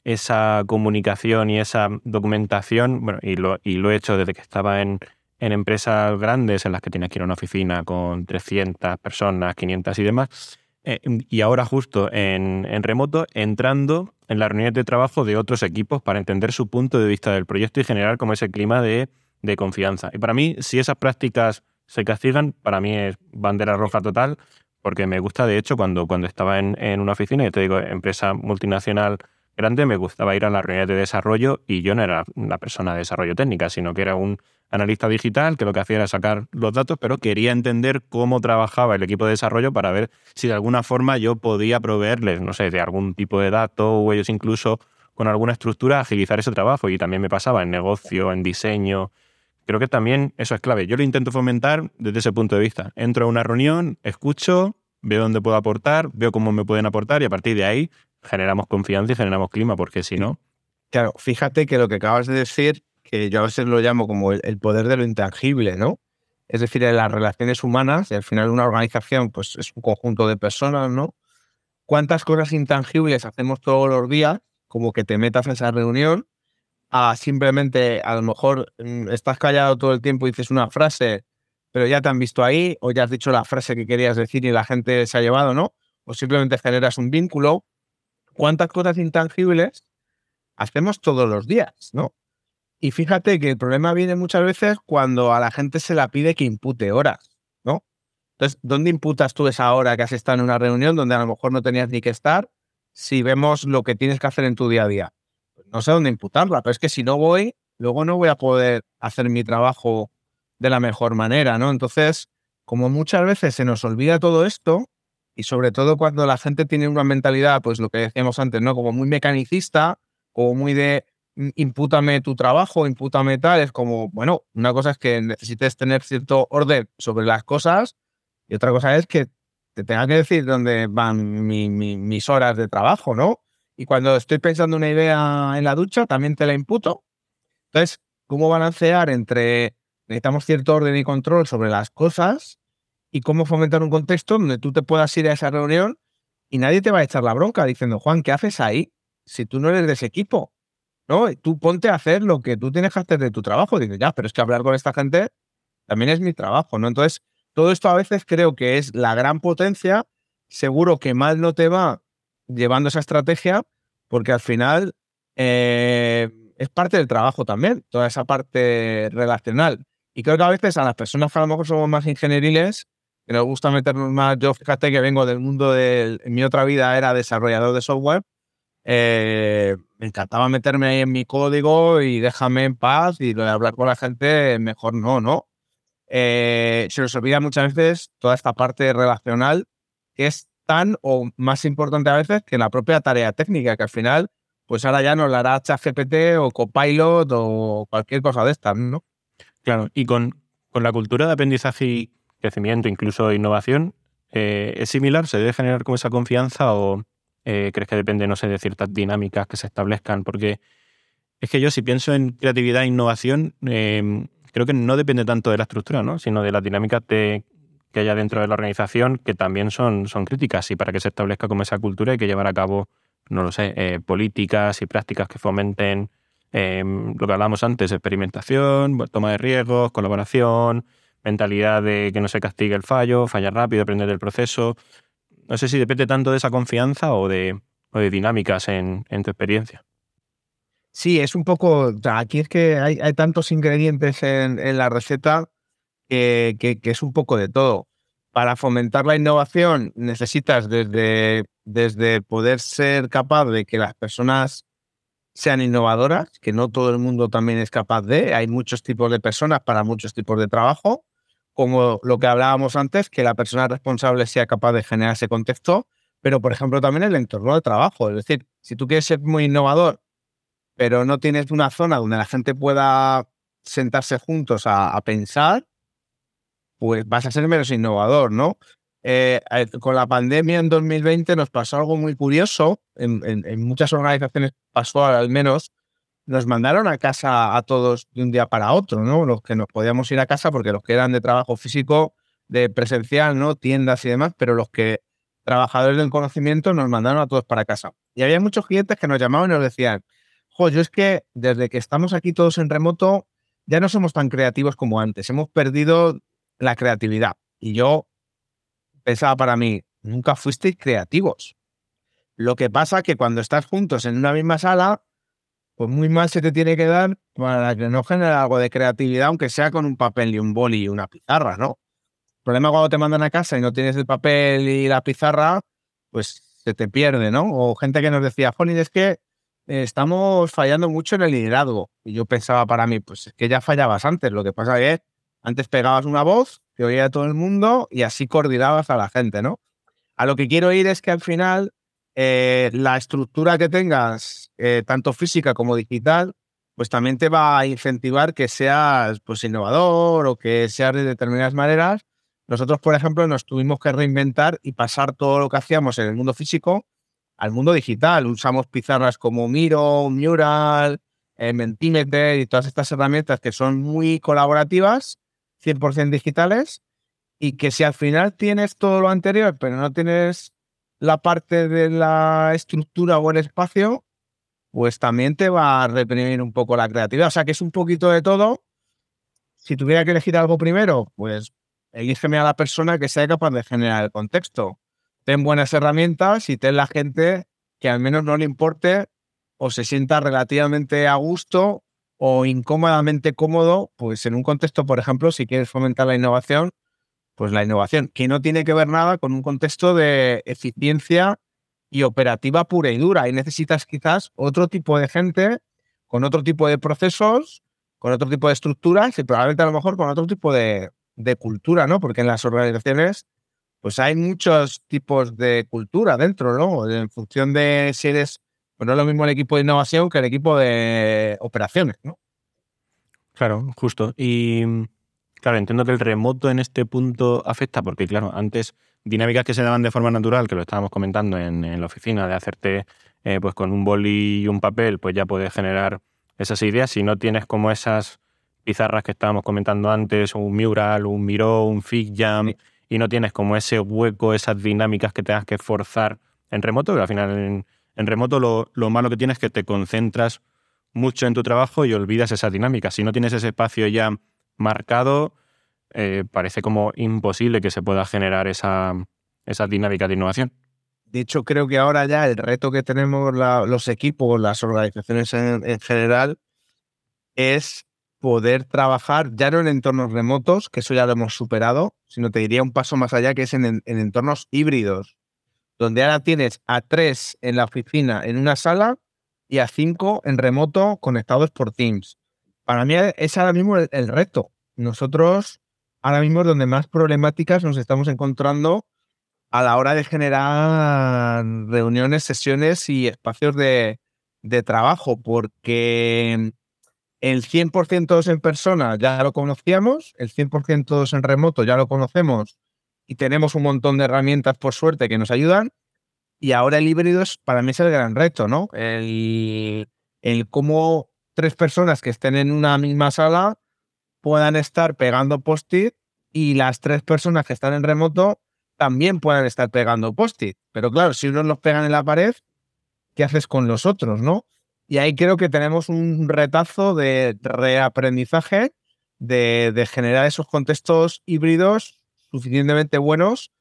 S1: esa comunicación y esa documentación, bueno, y lo, y lo he hecho desde que estaba en, en empresas grandes en las que tienes que ir a una oficina con 300 personas, 500 y demás, eh, y ahora justo en, remoto, entrando en las reuniones de trabajo de otros equipos para entender su punto de vista del proyecto y generar como ese clima de, confianza. Y para mí, si esas prácticas se castigan, para mí es bandera roja total, porque me gusta, de hecho, cuando, cuando estaba en, en una oficina, y te digo, empresa multinacional grande, me gustaba ir a las reuniones de desarrollo y yo no era una persona de desarrollo técnica, sino que era un analista digital que lo que hacía era sacar los datos, pero quería entender cómo trabajaba el equipo de desarrollo para ver si de alguna forma yo podía proveerles, no sé, de algún tipo de dato o ellos incluso con alguna estructura agilizar ese trabajo. Y también me pasaba en negocio, en diseño. Creo que también eso es clave. Yo lo intento fomentar desde ese punto de vista. Entro a una reunión, escucho, veo dónde puedo aportar, veo cómo me pueden aportar y a partir de ahí generamos confianza y generamos clima, porque si no...
S2: Claro, fíjate que lo que acabas de decir que yo a veces lo llamo como el, poder de lo intangible, ¿no? Es decir, en las relaciones humanas, y al final una organización pues, es un conjunto de personas, ¿no? ¿Cuántas cosas intangibles hacemos todos los días, como que te metas en esa reunión, a simplemente, a lo mejor mm, estás callado todo el tiempo y dices una frase, pero ya te han visto ahí, o ya has dicho la frase que querías decir y la gente se ha llevado, ¿no? O simplemente generas un vínculo. ¿Cuántas cosas intangibles hacemos todos los días, ¿no? Y fíjate que el problema viene muchas veces cuando a la gente se la pide que impute horas, ¿no? Entonces, ¿dónde imputas tú esa hora que has estado en una reunión donde a lo mejor no tenías ni que estar? si vemos lo que tienes que hacer en tu día a día. No sé dónde imputarla, pero es que si no voy, luego no voy a poder hacer mi trabajo de la mejor manera, ¿no? Entonces, como muchas veces se nos olvida todo esto, y sobre todo cuando la gente tiene una mentalidad, pues lo que decíamos antes, ¿no? Como muy mecanicista, o muy de mm, impútame tu trabajo, impútame tal, es como, bueno, una cosa es que necesites tener cierto orden sobre las cosas y otra cosa es que te tenga que decir dónde van mis horas de trabajo, ¿no? Y cuando estoy pensando una idea en la ducha, también te la imputo. Entonces, ¿cómo balancear entre necesitamos cierto orden y control sobre las cosas y cómo fomentar un contexto donde tú te puedas ir a esa reunión y nadie te va a echar la bronca diciendo, Juan, ¿qué haces ahí? Si tú no eres de ese equipo, ¿no? Tú ponte a hacer lo que tú tienes que hacer de tu trabajo. Dices, ya, pero es que hablar con esta gente también es mi trabajo, ¿no? Entonces, todo esto a veces creo que es la gran potencia. Seguro que mal no te va llevando esa estrategia, porque al final eh, es parte del trabajo también, toda esa parte relacional. Y creo que a veces a las personas que a lo mejor somos más ingenieriles, que nos gusta meternos más, yo fíjate que vengo del mundo de, en mi otra vida era desarrollador de software, eh, me encantaba meterme ahí en mi código y déjame en paz y de hablar con la gente, mejor no, ¿no? Eh, se nos olvida muchas veces toda esta parte relacional que es tan o más importante a veces que la propia tarea técnica, que al final, pues ahora ya nos la hará ChatGPT o Copilot o cualquier cosa de estas, ¿no?
S1: Claro, y con, con la cultura de aprendizaje y crecimiento, incluso innovación, eh, ¿es similar? ¿Se debe generar como esa confianza o eh, crees que depende, no sé, de ciertas dinámicas que se establezcan? Porque es que yo si pienso en creatividad e innovación, em, creo que no depende tanto de la estructura, ¿no? sino de las dinámicas que haya dentro de la organización, que también son, son críticas. Y para que se establezca como esa cultura hay que llevar a cabo, no lo sé, eh, políticas y prácticas que fomenten em, lo que hablábamos antes, experimentación, toma de riesgos, colaboración, mentalidad de que no se castigue el fallo, fallar rápido, aprender del proceso. No sé si depende tanto de esa confianza o de, de dinámicas en tu experiencia.
S2: Sí, es un poco. Aquí es que hay, tantos ingredientes en, la receta que, es un poco de todo. Para fomentar la innovación necesitas desde, desde poder ser capaz de que las personas sean innovadoras, que no todo el mundo también es capaz de. Hay muchos tipos de personas para muchos tipos de trabajo, como lo que hablábamos antes, que la persona responsable sea capaz de generar ese contexto, pero por ejemplo también el entorno de trabajo. Es decir, si tú quieres ser muy innovador pero no tienes una zona donde la gente pueda sentarse juntos a, pensar, pues vas a ser menos innovador, ¿no? Eh, eh, con la pandemia en 2020 nos pasó algo muy curioso, en, muchas organizaciones pasó al menos, nos mandaron a casa a todos de un día para otro, ¿no? Los que nos podíamos ir a casa porque los que eran de trabajo físico, de presencial, ¿no? Tiendas y demás, pero los que trabajadores del conocimiento nos mandaron a todos para casa. Y había muchos clientes que nos llamaban y nos decían, yo es que desde que estamos aquí todos en remoto, ya no somos tan creativos como antes. Hemos perdido la creatividad. Y yo pensaba para mí, nunca fuisteis creativos. Lo que pasa que cuando estás juntos en una misma sala, pues muy mal se te tiene que dar para que no genere algo de creatividad, aunque sea con un papel y un boli y una pizarra, ¿no? El problema cuando te mandan a casa y no tienes el papel y la pizarra, pues se te pierde, ¿no? O gente que nos decía, Joni, es que estamos fallando mucho en el liderazgo. Y yo pensaba para mí, pues es que ya fallabas antes. Lo que pasa es que antes pegabas una voz que oía a todo el mundo y así coordinabas a la gente, ¿no? A lo que quiero ir es que al final eh, la estructura que tengas, eh, tanto física como digital, pues también te va a incentivar que seas pues, innovador o que seas de determinadas maneras. Nosotros, por ejemplo, nos tuvimos que reinventar y pasar todo lo que hacíamos en el mundo físico al mundo digital. Usamos pizarras como Miro, Mural, eh, Mentimeter y todas estas herramientas que son muy colaborativas, 100% digitales, y que si al final tienes todo lo anterior, pero no tienes la parte de la estructura o el espacio, pues también te va a reprimir un poco la creatividad. O sea que es un poquito de todo. Si tuviera que elegir algo primero, pues elígeme a la persona que sea capaz de generar el contexto ten buenas herramientas y ten la gente que al menos no le importe o se sienta relativamente a gusto o incómodamente cómodo, pues en un contexto, por ejemplo, si quieres fomentar la innovación, pues la innovación, que no tiene que ver nada con un contexto de eficiencia y operativa pura y dura. Y necesitas quizás otro tipo de gente con otro tipo de procesos, con otro tipo de estructuras y probablemente a lo mejor con otro tipo de, de cultura, ¿no? Porque en las organizaciones pues hay muchos tipos de cultura dentro, ¿no? En función de si eres, pues no es lo mismo el equipo de innovación que el equipo de operaciones, ¿no?
S1: Claro, justo. Y claro, entiendo que el remoto en este punto afecta, porque claro, antes dinámicas que se daban de forma natural, que lo estábamos comentando en, la oficina, de hacerte eh, pues con un boli y un papel, pues ya puedes generar esas ideas. Si no tienes como esas pizarras que estábamos comentando antes, un mural, un Miro, un FigJam, y no tienes como ese hueco, esas dinámicas que tengas que forzar en remoto, que al final en, remoto lo, lo, malo que tienes es que te concentras mucho en tu trabajo y olvidas esas dinámicas. Si no tienes ese espacio ya marcado, eh, parece como imposible que se pueda generar esa, esa dinámica de innovación.
S2: De hecho, creo que ahora ya el reto que tenemos los equipos, las organizaciones en, general, es poder trabajar ya no en entornos remotos, que eso ya lo hemos superado, sino te diría un paso más allá, que es en, en entornos híbridos, donde ahora tienes a tres en la oficina en una sala y a cinco en remoto conectados por Teams. Para mí es ahora mismo el, reto. Nosotros ahora mismo es donde más problemáticas nos estamos encontrando a la hora de generar reuniones, sesiones y espacios de, trabajo, porque el 100% todos en persona ya lo conocíamos, el 100% todos en remoto ya lo conocemos y tenemos un montón de herramientas por suerte que nos ayudan, y ahora el híbrido es, para mí es el gran reto, ¿no? El, el cómo tres personas que estén en una misma sala puedan estar pegando post-it y las tres personas que están en remoto también puedan estar pegando post-it. Pero claro, si unos los pegan en la pared, ¿qué haces con los otros, no? Y ahí creo que tenemos un retazo de reaprendizaje, de, de generar esos contextos híbridos suficientemente buenos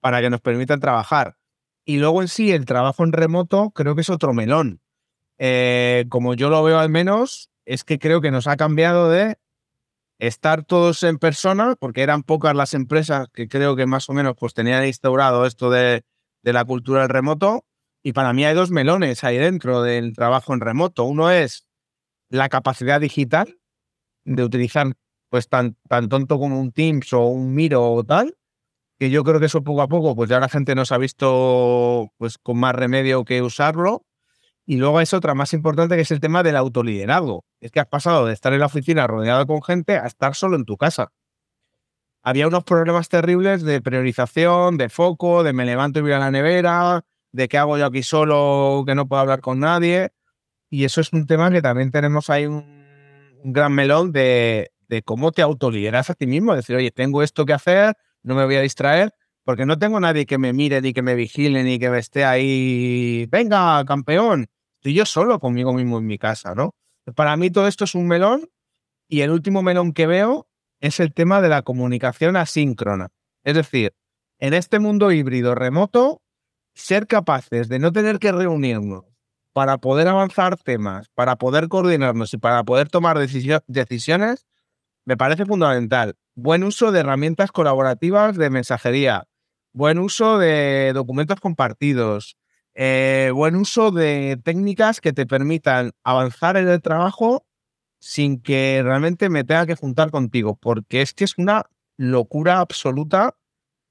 S2: para que nos permitan trabajar. Y luego en sí, el trabajo en remoto creo que es otro melón. Eh, como yo lo veo al menos, es que creo que nos ha cambiado de estar todos en persona, porque eran pocas las empresas que creo que más o menos pues tenían instaurado esto de, la cultura del remoto. Y para mí hay dos melones ahí dentro del trabajo en remoto. Uno es la capacidad digital de utilizar pues tan, tan tonto como un Teams o un Miro o tal, que yo creo que eso poco a poco, pues ya la gente nos ha visto pues con más remedio que usarlo. Y luego es otra más importante que es el tema del autoliderazgo. Es que has pasado de estar en la oficina rodeado con gente a estar solo en tu casa. Había unos problemas terribles de priorización, de foco, de me levanto y voy a la nevera, de qué hago yo aquí solo que no puedo hablar con nadie. Y eso es un tema que también tenemos ahí un, gran melón de, de cómo te autolideras a ti mismo. Decir, oye, tengo esto que hacer, no me voy a distraer porque no tengo nadie que me mire, ni que me vigile, ni que me esté ahí, venga, campeón. Estoy yo solo conmigo mismo en mi casa, ¿no? Para mí todo esto es un melón y el último melón que veo es el tema de la comunicación asíncrona. Es decir, en este mundo híbrido remoto, ser capaces de no tener que reunirnos para poder avanzar temas, para poder coordinarnos y para poder tomar decisiones, me parece fundamental buen uso de herramientas colaborativas de mensajería, buen uso de documentos compartidos, eh, buen uso de técnicas que te permitan avanzar en el trabajo sin que realmente me tenga que juntar contigo, porque es que es una locura absoluta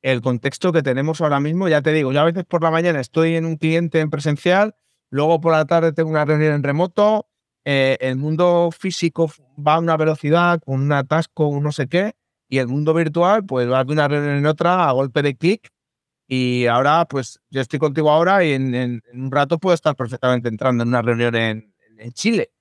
S2: el contexto que tenemos ahora mismo. Ya te digo, yo a veces por la mañana estoy en un cliente en presencial, luego por la tarde tengo una reunión en remoto, eh, el mundo físico va a una velocidad, con un atasco, un no sé qué, y el mundo virtual, pues va de una reunión en otra a golpe de clic. Y ahora, pues yo estoy contigo ahora y en, un rato puedo estar perfectamente entrando en una reunión en, Chile,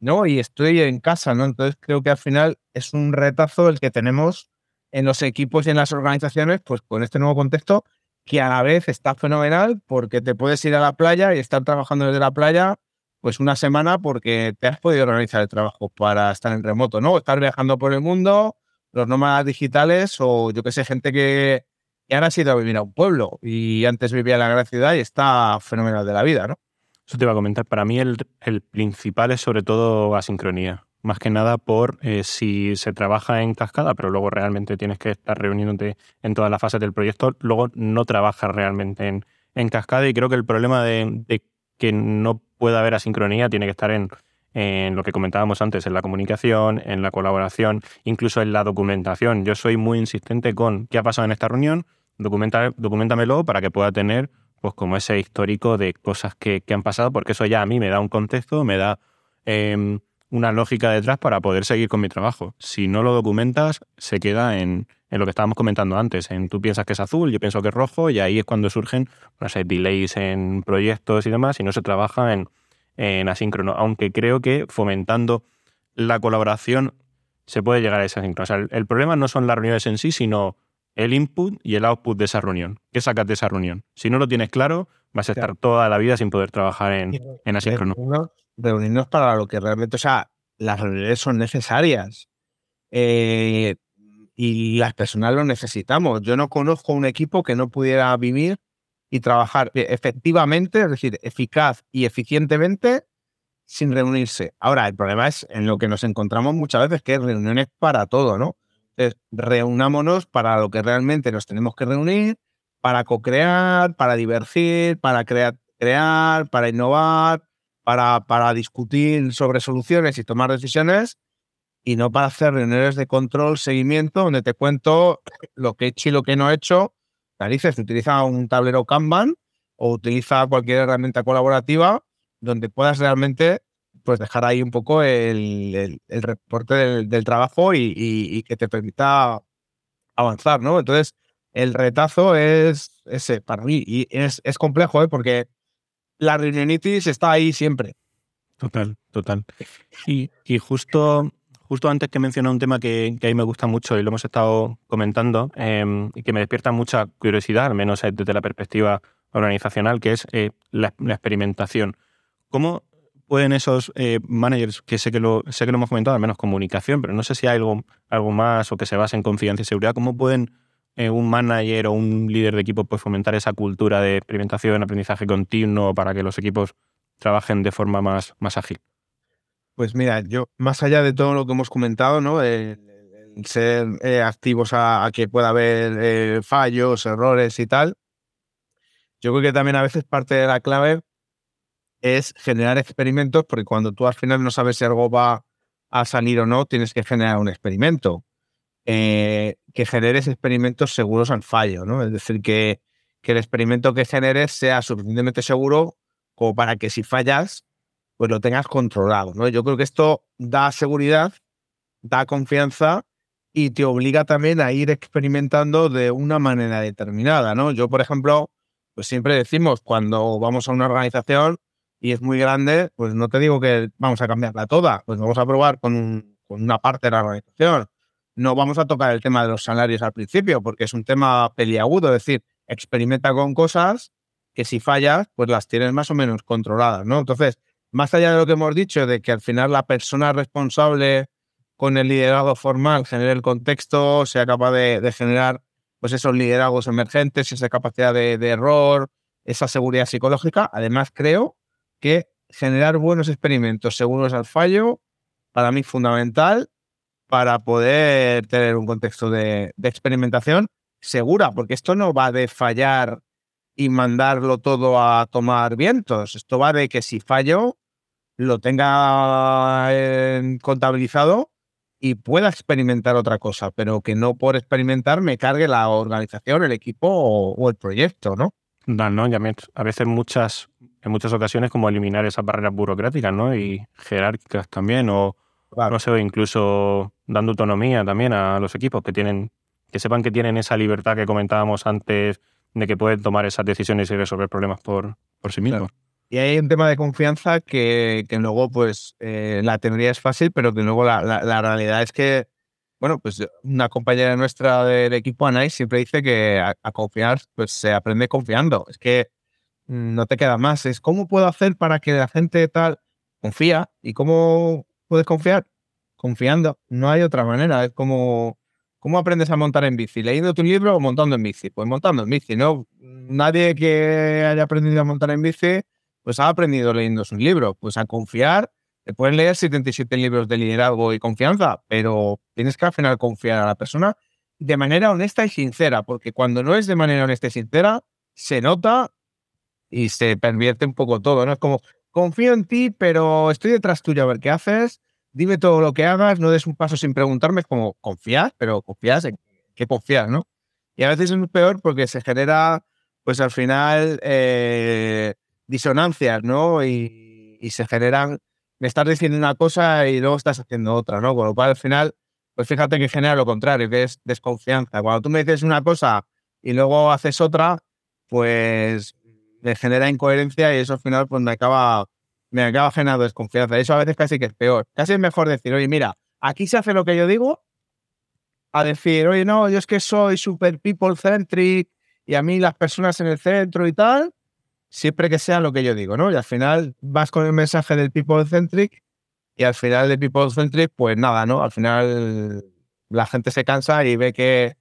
S2: ¿no? Y estoy en casa, ¿no? Entonces creo que al final es un retazo el que tenemos en los equipos y en las organizaciones, pues con este nuevo contexto, que a la vez está fenomenal porque te puedes ir a la playa y estar trabajando desde la playa pues una semana porque te has podido organizar el trabajo para estar en remoto, ¿no? Estar viajando por el mundo, los nómadas digitales o yo que sé, gente que, ahora ha ido a vivir a un pueblo y antes vivía en la gran ciudad y está fenomenal de la vida, ¿no?
S1: Eso te iba a comentar. Para mí el, principal es sobre todo asincronía. Más que nada por eh, si se trabaja en cascada, pero luego realmente tienes que estar reuniéndote en todas las fases del proyecto, luego no trabajas realmente en, en cascada y creo que el problema de, que no pueda haber asincronía tiene que estar en, en lo que comentábamos antes, en la comunicación, en la colaboración, incluso en la documentación. Yo soy muy insistente con qué ha pasado en esta reunión, documenta, documentamelo para que pueda tener pues como ese histórico de cosas que, han pasado, porque eso ya a mí me da un contexto, me da em, una lógica detrás para poder seguir con mi trabajo. Si no lo documentas, se queda en, lo que estábamos comentando antes, en tú piensas que es azul, yo pienso que es rojo, y ahí es cuando surgen delays en proyectos y demás, y no se trabaja en, en asíncrono, aunque creo que fomentando la colaboración se puede llegar a esa asíncrono. O sea, el problema no son las reuniones en sí, sino el input y el output de esa reunión. ¿Qué sacas de esa reunión? Si no lo tienes claro, vas a estar toda la vida sin poder trabajar en, en asíncrono.
S2: Reunirnos, para lo que realmente, o sea, las reuniones son necesarias. Eh, y las personas lo necesitamos. Yo no conozco un equipo que no pudiera vivir y trabajar efectivamente, es decir, eficaz y eficientemente sin reunirse. Ahora, el problema es en lo que nos encontramos muchas veces, que es reuniones para todo, ¿no? Entonces, reunámonos para lo que realmente nos tenemos que reunir, para co-crear, para divertir, para crear, crear para innovar, para, para discutir sobre soluciones y tomar decisiones, y no para hacer reuniones de control, seguimiento, donde te cuento lo que he hecho y lo que no he hecho. Narices, utiliza un tablero Kanban o utiliza cualquier herramienta colaborativa donde puedas realmente pues dejar ahí un poco el, reporte del, trabajo y, que te permita avanzar, ¿no? Entonces, el retazo es ese para mí y es, complejo, ¿eh? Porque la reunionitis está ahí siempre.
S1: Total, total. Y, justo, justo antes que mencioné un tema que, a mí me gusta mucho y lo hemos estado comentando em, y que me despierta mucha curiosidad, al menos desde la perspectiva organizacional, que es eh, la, experimentación. ¿Cómo pueden esos eh, managers, que sé que, lo, sé que lo hemos comentado, al menos comunicación, pero no sé si hay algo, más o que se base en confianza y seguridad, ¿cómo pueden eh, un manager o un líder de equipo pues, fomentar esa cultura de experimentación, aprendizaje continuo para que los equipos trabajen de forma más, más ágil?
S2: Pues mira, yo, más allá de todo lo que hemos comentado, ¿no? El, ser eh, activos a, que pueda haber fallos, errores y tal, yo creo que también a veces parte de la clave es generar experimentos, porque cuando tú al final no sabes si algo va a salir o no, tienes que generar un experimento. Eh, que generes experimentos seguros al fallo, ¿no? Es decir, que, que el experimento que generes sea suficientemente seguro como para que si fallas, pues lo tengas controlado, ¿no? Yo creo que esto da seguridad, da confianza y te obliga también a ir experimentando de una manera determinada, ¿no? Yo, por ejemplo, pues siempre decimos, cuando vamos a una organización, y es muy grande, pues no te digo que vamos a cambiarla toda, pues vamos a probar con, una parte de la organización. No vamos a tocar el tema de los salarios al principio, porque es un tema peliagudo, es decir, experimenta con cosas que si fallas, pues las tienes más o menos controladas, ¿no? Entonces, más allá de lo que hemos dicho, de que al final la persona responsable con el liderazgo formal genere el contexto, sea capaz de, generar pues esos liderazgos emergentes, esa capacidad de, de error, esa seguridad psicológica, además creo que generar buenos experimentos seguros al fallo, para mí fundamental para poder tener un contexto de, experimentación segura, porque esto no va de fallar y mandarlo todo a tomar vientos. Esto va de que si fallo, lo tenga contabilizado y pueda experimentar otra cosa, pero que no por experimentar me cargue la organización, el equipo o, el proyecto, ¿no?
S1: No, no, ya a veces muchas, en muchas ocasiones como eliminar esas barreras burocráticas, ¿no? Y jerárquicas también, o no sé, incluso dando autonomía también a los equipos que tienen, que sepan que tienen esa libertad que comentábamos antes de que pueden tomar esas decisiones y resolver problemas por, por sí mismos.
S2: Y hay un tema de confianza que, que luego, pues, eh, la teoría es fácil, pero que luego la, la, realidad es que, bueno, pues una compañera nuestra del equipo, Anais, siempre dice que a, a, confiar, pues se aprende confiando. Es que no te queda más. Es cómo puedo hacer para que la gente tal confía. ¿Y cómo puedes confiar? Confiando. No hay otra manera. Es como, ¿cómo aprendes a montar en bici? ¿Leyendo tu libro o montando en bici? Pues montando en bici, ¿no? Nadie que haya aprendido a montar en bici, pues ha aprendido leyendo su libro. Pues a confiar, te pueden leer 77 libros de liderazgo y confianza, pero tienes que al final confiar a la persona de manera honesta y sincera, porque cuando no es de manera honesta y sincera, se nota y se pervierte un poco todo, ¿no? Es como, confío en ti, pero estoy detrás tuyo a ver qué haces, dime todo lo que hagas, no des un paso sin preguntarme, es como, confías, pero confías en qué confías, ¿no? Y a veces es peor porque se genera, pues al final, eh, disonancias, ¿no? Y, se generan, me estás diciendo una cosa y luego estás haciendo otra, ¿no? Con lo cual al final, pues fíjate que genera lo contrario, que es desconfianza. Cuando tú me dices una cosa y luego haces otra, pues me genera incoherencia y eso al final pues me acaba, me acaba generando desconfianza. Eso a veces casi que es peor. Casi es mejor decir, oye, mira, aquí se hace lo que yo digo, a decir, oye, no, yo es que soy super people centric y a mí las personas en el centro y tal, siempre que sea lo que yo digo, ¿no? Y al final vas con el mensaje del people centric y al final del people centric, pues nada, ¿no? Al final la gente se cansa y ve que,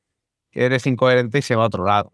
S2: eres incoherente y se va a otro lado.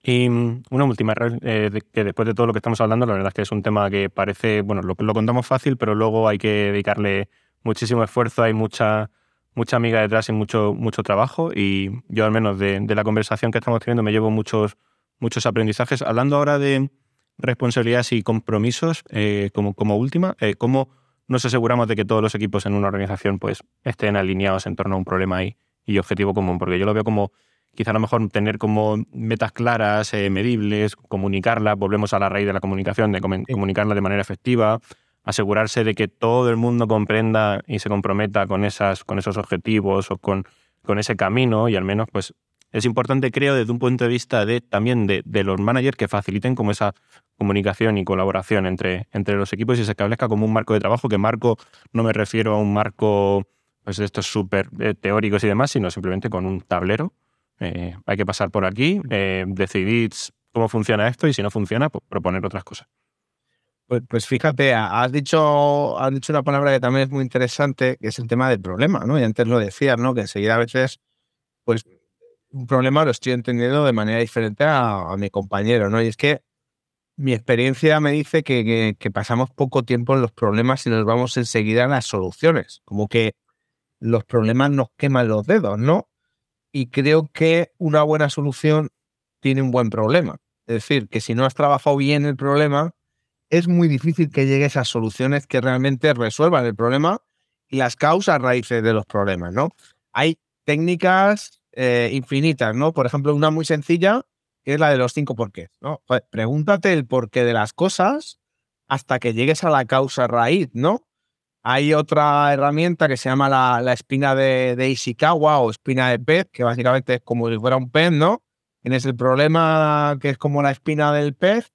S1: Y mm, una última, eh, que después de todo lo que estamos hablando, la verdad es que es un tema que parece, bueno, lo, lo contamos fácil, pero luego hay que dedicarle muchísimo esfuerzo, hay mucha, mucha amiga detrás y mucho, mucho trabajo. Y yo al menos de, la conversación que estamos teniendo me llevo muchos, muchos aprendizajes. Hablando ahora de responsabilidades y compromisos, eh, como, como última, eh, ¿cómo nos aseguramos de que todos los equipos en una organización pues, estén alineados en torno a un problema y, y objetivo común? Porque yo lo veo como quizá a lo mejor tener como metas claras, eh, medibles, comunicarlas, volvemos a la raíz de la comunicación, de comunicarla de manera efectiva, asegurarse de que todo el mundo comprenda y se comprometa con, esas, con esos objetivos o con, con ese camino y al menos pues es importante creo desde un punto de vista de también de, de, los managers que faciliten como esa comunicación y colaboración entre, entre los equipos y se establezca como un marco de trabajo, que marco no me refiero a un marco pues de estos súper eh, teóricos y demás, sino simplemente con un tablero eh, hay que pasar por aquí, eh, decidir cómo funciona esto y si no funciona, pues proponer otras cosas.
S2: Pues, pues, fíjate, has dicho, has dicho una palabra que también es muy interesante, que es el tema del problema, ¿no? Y antes lo decías, ¿no? Que enseguida a veces, pues, un problema lo estoy entendiendo de manera diferente a, mi compañero, ¿no? Y es que mi experiencia me dice que, pasamos poco tiempo en los problemas y nos vamos enseguida a las soluciones. Como que los problemas nos queman los dedos, ¿no? y creo que una buena solución tiene un buen problema. Es decir, que si no has trabajado bien el problema, es muy difícil que llegues a soluciones que realmente resuelvan el problema y las causas raíces de los problemas, ¿no? Hay técnicas eh, infinitas, ¿no? Por ejemplo, una muy sencilla que es la de los cinco porqués, ¿no? pregúntate el porqué de las cosas hasta que llegues a la causa raíz, ¿no? Hay otra herramienta que se llama la, espina de, de, Ishikawa o espina de pez, que básicamente es como si fuera un pez, ¿no? Tienes el problema que es como la espina del pez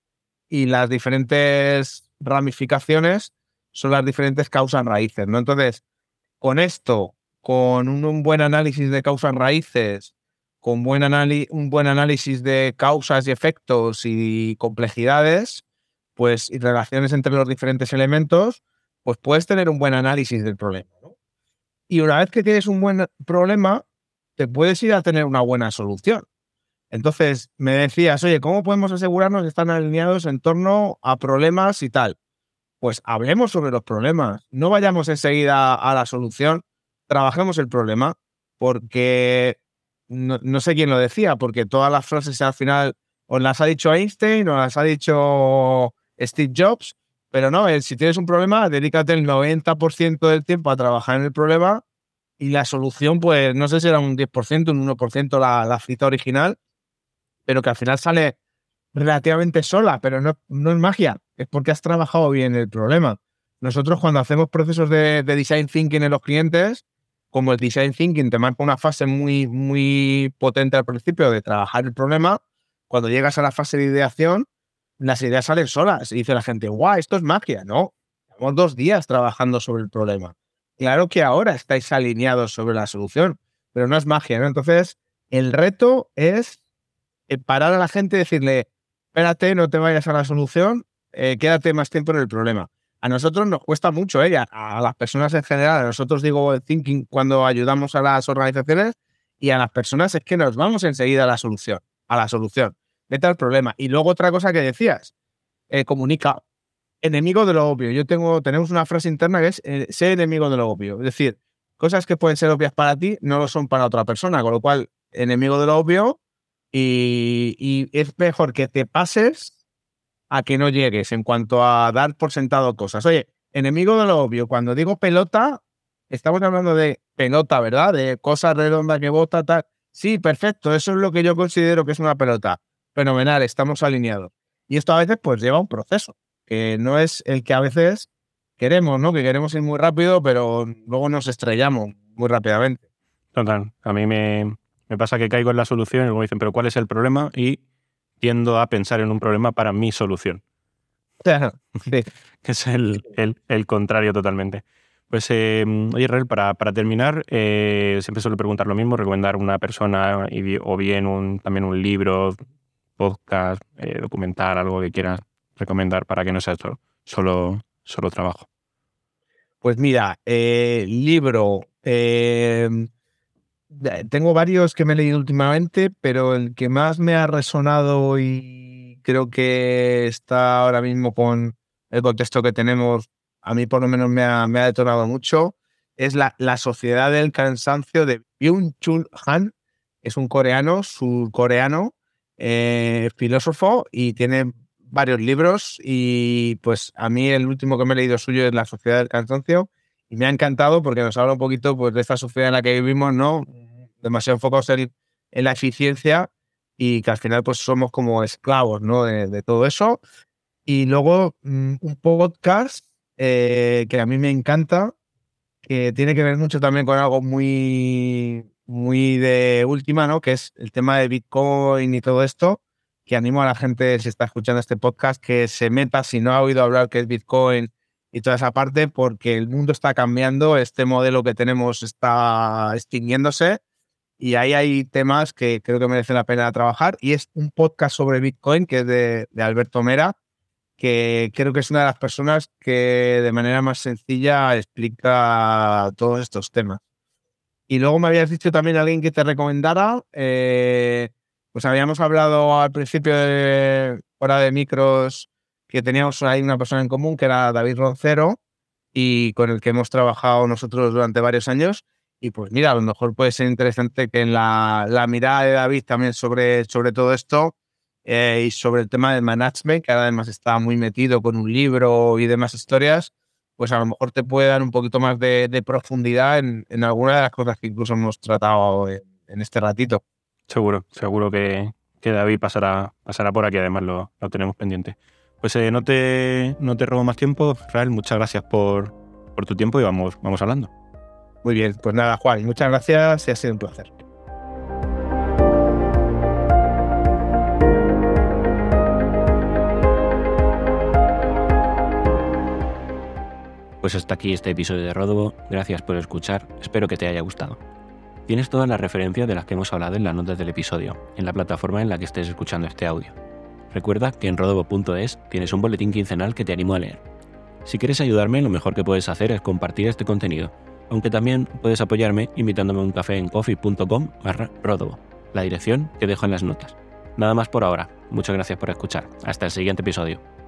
S2: y las diferentes ramificaciones son las diferentes causas raíces, ¿no? Entonces, con esto, con un, buen análisis de causas raíces, con buen un buen análisis de causas y efectos y complejidades, pues y relaciones entre los diferentes elementos, pues puedes tener un buen análisis del problema. Y una vez que tienes un buen problema, te puedes ir a tener una buena solución. Entonces, me decías, oye, ¿cómo podemos asegurarnos que están alineados en torno a problemas y tal? Pues hablemos sobre los problemas. No vayamos enseguida a la solución, trabajemos el problema, porque no, no sé quién lo decía, porque todas las frases al final o las ha dicho Einstein o las ha dicho Steve Jobs, pero no, si tienes un problema, dedícate el 90% del tiempo a trabajar en el problema y la solución, pues no sé si era un 10%, un 1% la, la cita original, pero que al final sale relativamente sola, pero no, no es magia, es porque has trabajado bien el problema. Nosotros cuando hacemos procesos de, de, design thinking en los clientes, como el design thinking te marca una fase muy, muy potente al principio de trabajar el problema, cuando llegas a la fase de ideación, las ideas salen solas. Y dice la gente, guau, esto es magia. No, llevamos dos días trabajando sobre el problema. Claro que ahora estáis alineados sobre la solución, pero no es magia, ¿no? Entonces, el reto es eh, parar a la gente y decirle, espérate, no te vayas a la solución, eh, quédate más tiempo en el problema. A nosotros nos cuesta mucho, ¿eh? a, las personas en general, a nosotros digo thinking cuando ayudamos a las organizaciones y a las personas es que nos vamos enseguida a la solución, a la solución vete al problema. Y luego otra cosa que decías, eh, comunica, enemigo de lo obvio. Yo tengo, tenemos una frase interna que es eh, ser enemigo de lo obvio. Es decir, cosas que pueden ser obvias para ti no lo son para otra persona, con lo cual, enemigo de lo obvio y es mejor que te pases a que no llegues en cuanto a dar por sentado cosas. Oye, enemigo de lo obvio, cuando digo pelota, estamos hablando de pelota, ¿verdad? De cosas redondas que bota, tal. Sí, perfecto, eso es lo que yo considero que es una pelota. Fenomenal, estamos alineados. Y esto a veces pues lleva un proceso, que no es el que a veces queremos, ¿no? Que queremos ir muy rápido, pero luego nos estrellamos muy rápidamente.
S1: Total, a mí me, pasa que caigo en la solución y luego dicen, pero ¿cuál es el problema? Y tiendo a pensar en un problema para mi solución.
S2: sí.
S1: es el, el contrario totalmente. Pues, eh, oye, Israel, para, para terminar, eh, siempre suelo preguntar lo mismo, recomendar una persona o bien un, también un libro, podcast, eh, documental, algo que quieras recomendar para que no sea solo, solo, trabajo.
S2: Pues mira, libro. Tengo varios que me he leído últimamente, pero el que más me ha resonado y creo que está ahora mismo con el contexto que tenemos a mí por lo menos me ha, detonado mucho, es la, la Sociedad del Cansancio de Byung-Chul Han. Es un coreano, surcoreano, eh, filósofo y tiene varios libros y pues a mí el último que me he leído suyo es La Sociedad del Cansancio y me ha encantado porque nos habla un poquito pues, de esta sociedad en la que vivimos, ¿no? Demasiado enfocados en, en la eficiencia y que al final pues somos como esclavos, ¿no? De, de todo eso. Y luego mm, un podcast eh, que a mí me encanta, que tiene que ver mucho también con algo muy, muy de última, ¿no? Que es el tema de Bitcoin y todo esto, que animo a la gente, si está escuchando este podcast, que se meta, si no ha oído hablar que es Bitcoin y toda esa parte, porque el mundo está cambiando, este modelo que tenemos está extinguiéndose y ahí hay temas que creo que merecen la pena trabajar y es un podcast sobre Bitcoin que es de, de Alberto Mera que creo que es una de las personas que de manera más sencilla explica todos estos temas. Y luego me habías dicho también alguien que te recomendara, eh, pues habíamos hablado al principio de hora de micros que teníamos ahí una persona en común que era David Roncero y con el que hemos trabajado nosotros durante varios años. Y pues mira, a lo mejor puede ser interesante que en la, la mirada de David también sobre, sobre todo esto, eh, y sobre el tema del management, que además está muy metido con un libro y demás historias, pues a lo mejor te puede dar un poquito más de, profundidad en, en alguna de las cosas que incluso hemos tratado en, este ratito.
S1: Seguro, seguro que, que, David pasará, pasará por aquí, además lo, lo tenemos pendiente. Pues eh, no, te, no te robo más tiempo, Rael, muchas gracias por, por tu tiempo y vamos, vamos hablando.
S2: Muy bien, pues nada, Juan, muchas gracias y ha sido un placer.
S1: Pues hasta aquí este episodio de Rodobo, gracias por escuchar, espero que te haya gustado. Tienes todas las referencias de las que hemos hablado en las notas del episodio, en la plataforma en la que estés escuchando este audio. Recuerda que en rodobo.es tienes un boletín quincenal que te animo a leer. Si quieres ayudarme, lo mejor que puedes hacer es compartir este contenido, aunque también puedes apoyarme invitándome a un café en coffee.com barra rodobo, la dirección que dejo en las notas. Nada más por ahora, muchas gracias por escuchar, hasta el siguiente episodio.